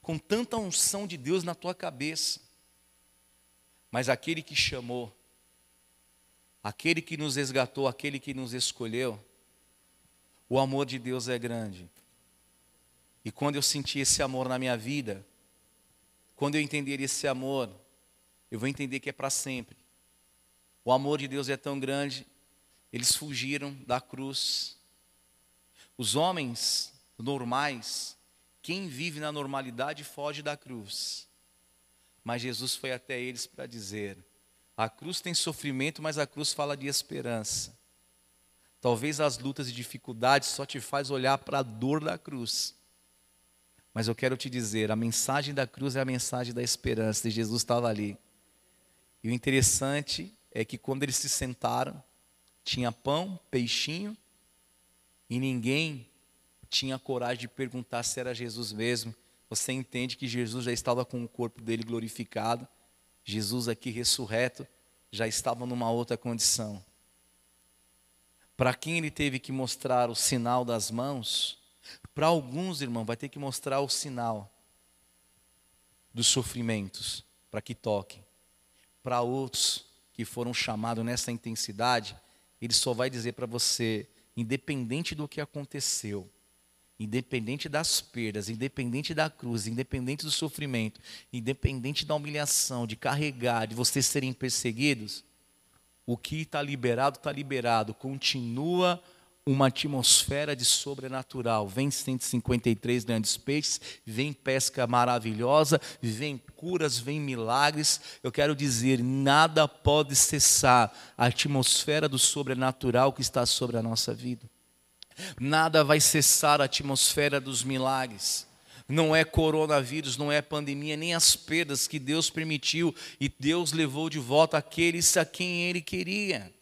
com tanta unção de Deus na tua cabeça. Mas aquele que chamou, aquele que nos resgatou, aquele que nos escolheu, o amor de Deus é grande. E quando eu sentir esse amor na minha vida, quando eu entender esse amor, eu vou entender que é para sempre. O amor de Deus é tão grande, eles fugiram da cruz. Os homens normais, quem vive na normalidade foge da cruz. Mas Jesus foi até eles para dizer: a cruz tem sofrimento, mas a cruz fala de esperança. Talvez as lutas e dificuldades só te faz olhar para a dor da cruz. Mas eu quero te dizer, a mensagem da cruz é a mensagem da esperança, e Jesus estava ali. E o interessante é que quando eles se sentaram, tinha pão, peixinho, e ninguém tinha coragem de perguntar se era Jesus mesmo. Você entende que Jesus já estava com o corpo dele glorificado, Jesus aqui ressurreto, já estava numa outra condição. Para quem ele teve que mostrar o sinal das mãos, para alguns, irmão, vai ter que mostrar o sinal dos sofrimentos, para que toquem. Para outros que foram chamados nessa intensidade, ele só vai dizer para você, independente do que aconteceu, independente das perdas, independente da cruz, independente do sofrimento, independente da humilhação, de carregar, de vocês serem perseguidos, o que está liberado, está liberado. Continua uma atmosfera de sobrenatural. Vem 153 grandes peixes, vem pesca maravilhosa, vem curas, vem milagres. Eu quero dizer, nada pode cessar a atmosfera do sobrenatural que está sobre a nossa vida. Nada vai cessar a atmosfera dos milagres. Não é coronavírus, não é pandemia, nem as perdas que Deus permitiu e Deus levou de volta aqueles a quem Ele queria.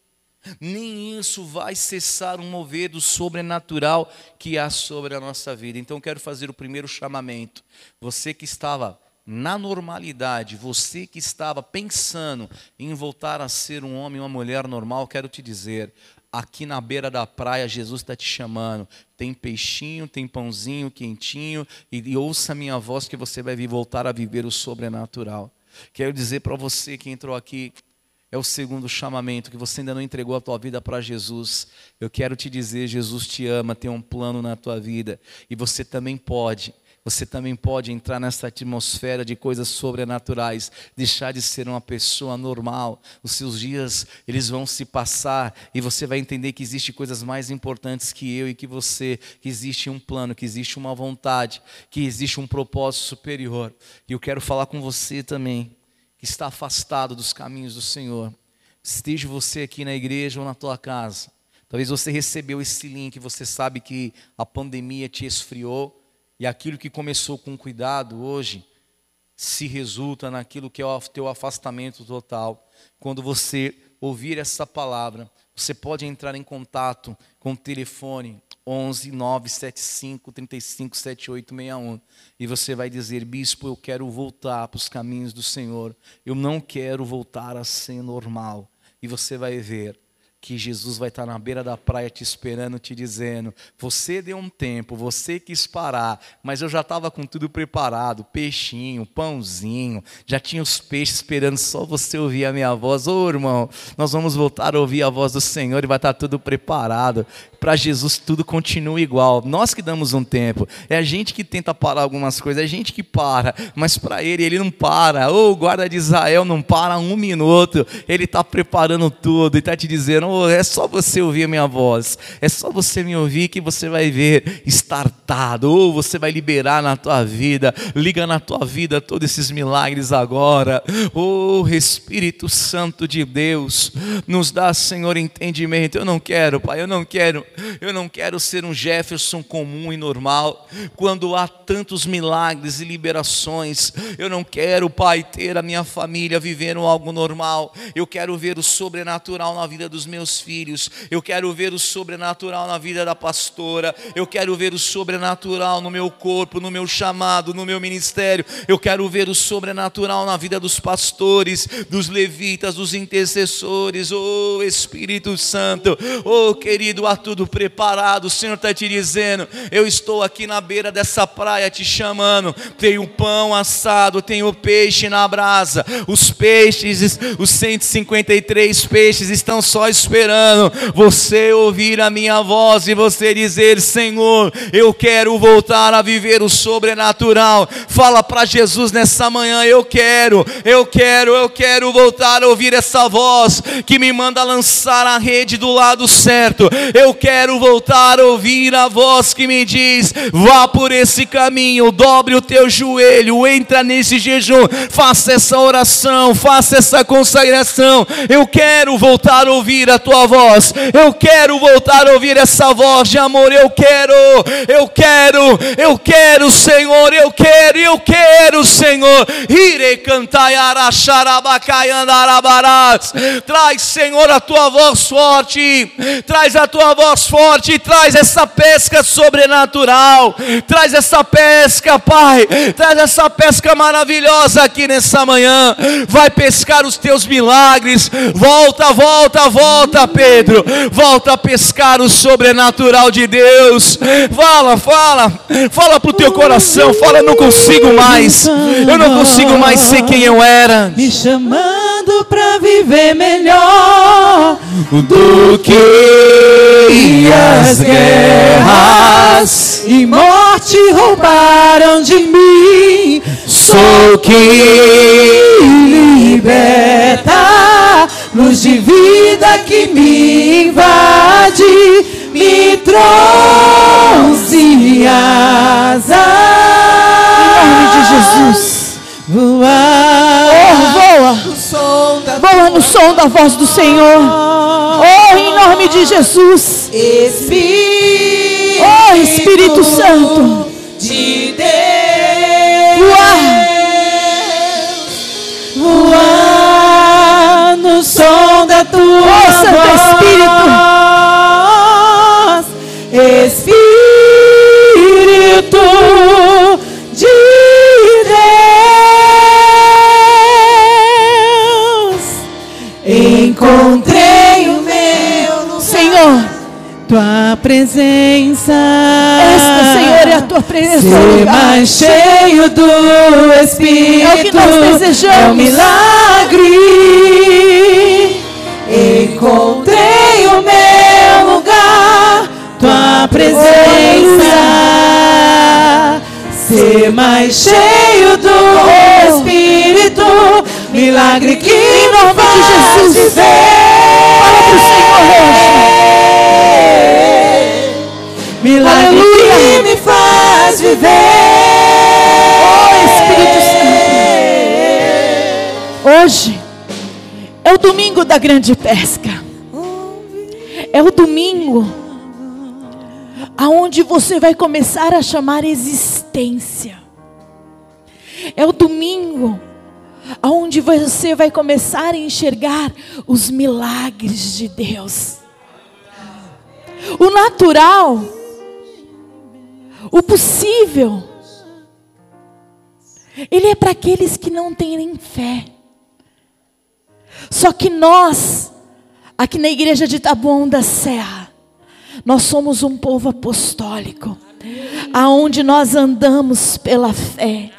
Nem isso vai cessar um mover do sobrenatural que há sobre a nossa vida. Então, quero fazer o primeiro chamamento. Você que estava na normalidade, você que estava pensando em voltar a ser um homem ou uma mulher normal, quero te dizer: aqui na beira da praia, Jesus está te chamando. Tem peixinho, tem pãozinho quentinho, e, e ouça a minha voz que você vai voltar a viver o sobrenatural. Quero dizer para você que entrou aqui, é o segundo chamamento, que você ainda não entregou a tua vida para Jesus. Eu quero te dizer, Jesus te ama, tem um plano na tua vida, e você também pode você também pode entrar nessa atmosfera de coisas sobrenaturais, deixar de ser uma pessoa normal. Os seus dias, eles vão se passar e você vai entender que existe coisas mais importantes que eu e que você, que existe um plano, que existe uma vontade, que existe um propósito superior. E eu quero falar com você também, que está afastado dos caminhos do Senhor. Esteja você aqui na igreja ou na tua casa. Talvez você recebeu esse link, você sabe que a pandemia te esfriou, e aquilo que começou com cuidado hoje se resulta naquilo que é o teu afastamento total. Quando você ouvir essa palavra, você pode entrar em contato com o telefone 11 975 35 7861 e você vai dizer: Bispo, eu quero voltar para os caminhos do Senhor. Eu não quero voltar a ser normal. E você vai ver que Jesus vai estar na beira da praia te esperando, te dizendo: Você deu um tempo, você quis parar, mas eu já estava com tudo preparado peixinho, pãozinho, já tinha os peixes esperando só você ouvir a minha voz. Ô irmão, nós vamos voltar a ouvir a voz do Senhor e vai estar tudo preparado. Para Jesus tudo continua igual. Nós que damos um tempo, é a gente que tenta parar algumas coisas, é a gente que para, mas para Ele, Ele não para. Ô, o guarda de Israel não para um minuto, Ele está preparando tudo e está te dizendo: é só você ouvir a minha voz, é só você me ouvir que você vai ver estartado, ou você vai liberar na tua vida, liga na tua vida todos esses milagres agora. Oh, Espírito Santo de Deus, nos dá, Senhor, entendimento. Eu não quero, Pai, eu não quero eu não quero ser um Jefferson comum e normal. Quando há tantos milagres e liberações, eu não quero, Pai, ter a minha família vivendo algo normal. Eu quero ver o sobrenatural na vida dos meus filhos. Eu quero ver o sobrenatural na vida da pastora. Eu quero ver o sobrenatural no meu corpo, no meu chamado, no meu ministério. Eu quero ver o sobrenatural na vida dos pastores, dos levitas, dos intercessores. Oh Espírito Santo, oh querido, há tudo preparado. O Senhor está te dizendo: Eu estou aqui na beira dessa praia te chamando. Tem o pão assado, tem o peixe na brasa. Os peixes, os 153 peixes estão só esperando você ouvir a minha voz e você dizer: Senhor, eu quero voltar a viver o sobrenatural. Fala para Jesus nessa manhã: Eu quero, eu quero, eu quero voltar a ouvir essa voz que me manda lançar a rede do lado certo. Eu quero voltar a ouvir a voz que me diz: vá por esse caminho, dobre o teu joelho, entra nesse jejum, faça essa oração, faça essa consagração. Eu quero voltar a ouvir a tua voz, eu quero voltar a ouvir essa voz de amor. Eu quero, eu quero, eu quero, Senhor, eu quero, eu quero, Senhor. Ire cantai Traz, Senhor, a tua voz forte, traz a tua voz forte traz essa pesca sobrenatural, traz essa pesca, Pai, traz essa pesca maravilhosa aqui nessa manhã. Vai pescar os teus milagres. Volta, volta, volta, Pedro. Volta a pescar o sobrenatural de Deus. Fala, fala, fala pro teu coração. Fala, não consigo mais. Eu não consigo mais ser quem eu era. Me chamando pra viver melhor do que as guerras. e morte roubaram de mim. Sou quem liberta, luz de vida que me invade, me trouxe asas. Em nome de Jesus. Voar Oh, voa. no som da Voa no som da voz do Senhor. Oh, em nome de Jesus. Espírito, Oh, Espírito Santo. Tua Oh, Santo voz. Espírito de Deus, encontrei o meu lugar. Senhor, Tua presença. esta, Senhor, é a tua presença. Ser mais cheio do Espírito É o que nós desejamos. É um milagre. Encontrei o meu lugar, tua presença. Ser mais cheio do Espírito, milagre que Em nome de Jesus. viver. Fala pro Senhor Milagre Aleluia. que me faz viver. Oh, Espírito Hoje é o domingo da grande pesca. É o domingo aonde você vai começar a chamar existência. É o domingo aonde você vai começar a enxergar os milagres de Deus. O natural, o possível, ele é para aqueles que não têm nem fé. Só que nós, aqui na igreja de Taboão da Serra, nós somos um povo apostólico, aonde nós andamos pela fé.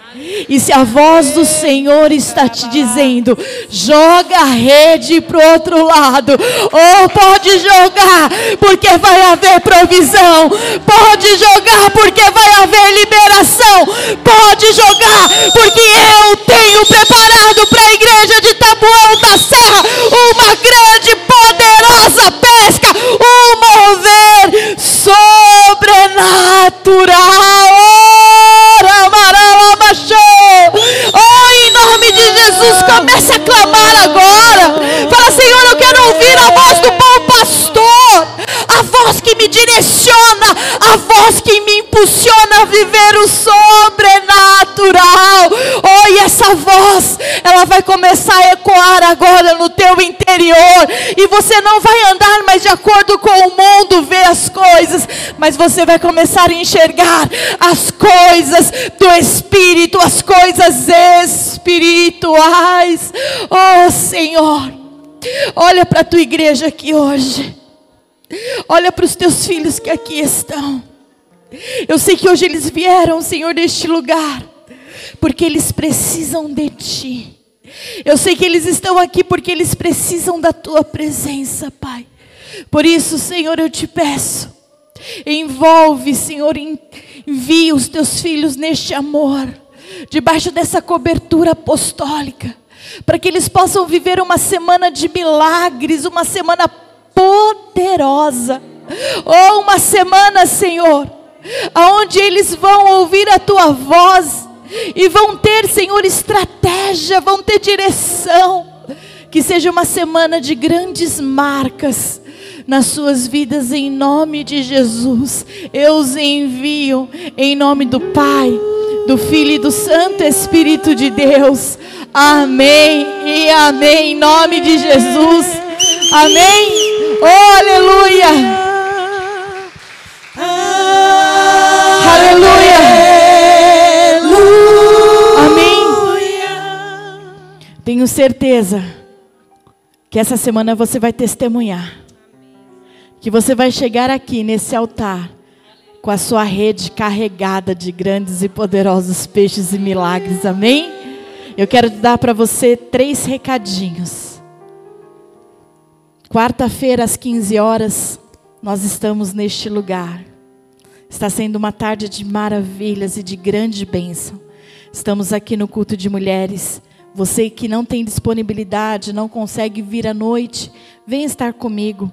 E se a voz do Senhor está te dizendo, joga a rede para o outro lado, ou pode jogar, porque vai haver provisão, pode jogar, porque vai haver liberação, pode jogar, porque eu tenho preparado para a igreja de Tabuão da Serra uma grande, poderosa pesca, um mover sobrenatural. Jesus, comece a clamar agora. Fala, Senhor, eu quero ouvir a voz do bom pastor, a voz que me direciona, a voz que me impulsiona a viver o sobrenatural. Oh, e essa voz, ela vai começar a ecoar agora no teu interior, e você não vai andar mais de acordo com mundo vê as coisas, mas você vai começar a enxergar as coisas do Espírito, as coisas espirituais. Oh Senhor, olha para a tua igreja aqui hoje, olha para os teus filhos que aqui estão. Eu sei que hoje eles vieram, Senhor, deste lugar, porque eles precisam de Ti. Eu sei que eles estão aqui porque eles precisam da Tua presença, Pai. Por isso, Senhor, eu te peço, envolve, Senhor, envia os Teus filhos neste amor, debaixo dessa cobertura apostólica, para que eles possam viver uma semana de milagres, uma semana poderosa, ou uma semana, Senhor, aonde eles vão ouvir a tua voz e vão ter, Senhor, estratégia, vão ter direção. Que seja uma semana de grandes marcas nas suas vidas, em nome de Jesus. Eu os envio em nome do Pai, do Filho e do Santo Espírito de Deus. Amém e amém, em nome de Jesus. Amém. Oh, aleluia. Aleluia. Amém. Tenho certeza que essa semana você vai testemunhar. Que você vai chegar aqui nesse altar com a sua rede carregada de grandes e poderosos peixes e milagres. Amém? Eu quero dar para você três recadinhos. Quarta-feira, às 15 horas, nós estamos neste lugar. Está sendo uma tarde de maravilhas e de grande bênção. Estamos aqui no culto de mulheres. Você que não tem disponibilidade, não consegue vir à noite, vem estar comigo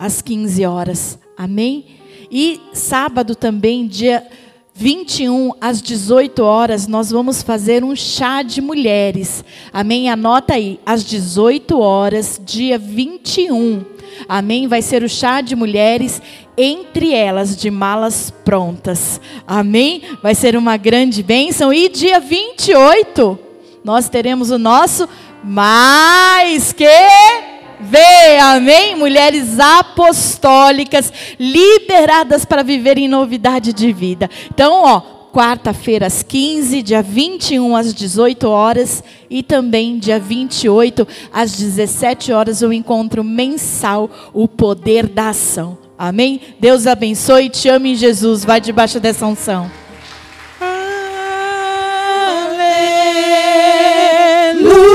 às 15 horas. Amém? E sábado também, dia 21 às 18 horas, nós vamos fazer um chá de mulheres. Amém? Anota aí, às 18 horas, dia 21. Amém? Vai ser o chá de mulheres, entre elas de malas prontas. Amém? Vai ser uma grande bênção. E dia 28, nós teremos o nosso mais que ver, amém? Mulheres apostólicas, liberadas para viver em novidade de vida. Então, ó, quarta-feira às 15, dia 21 às 18 horas e também dia 28 às 17 horas o encontro mensal O Poder da Ação. Amém? Deus abençoe, te ame, em Jesus, vai debaixo dessa unção. Aleluia.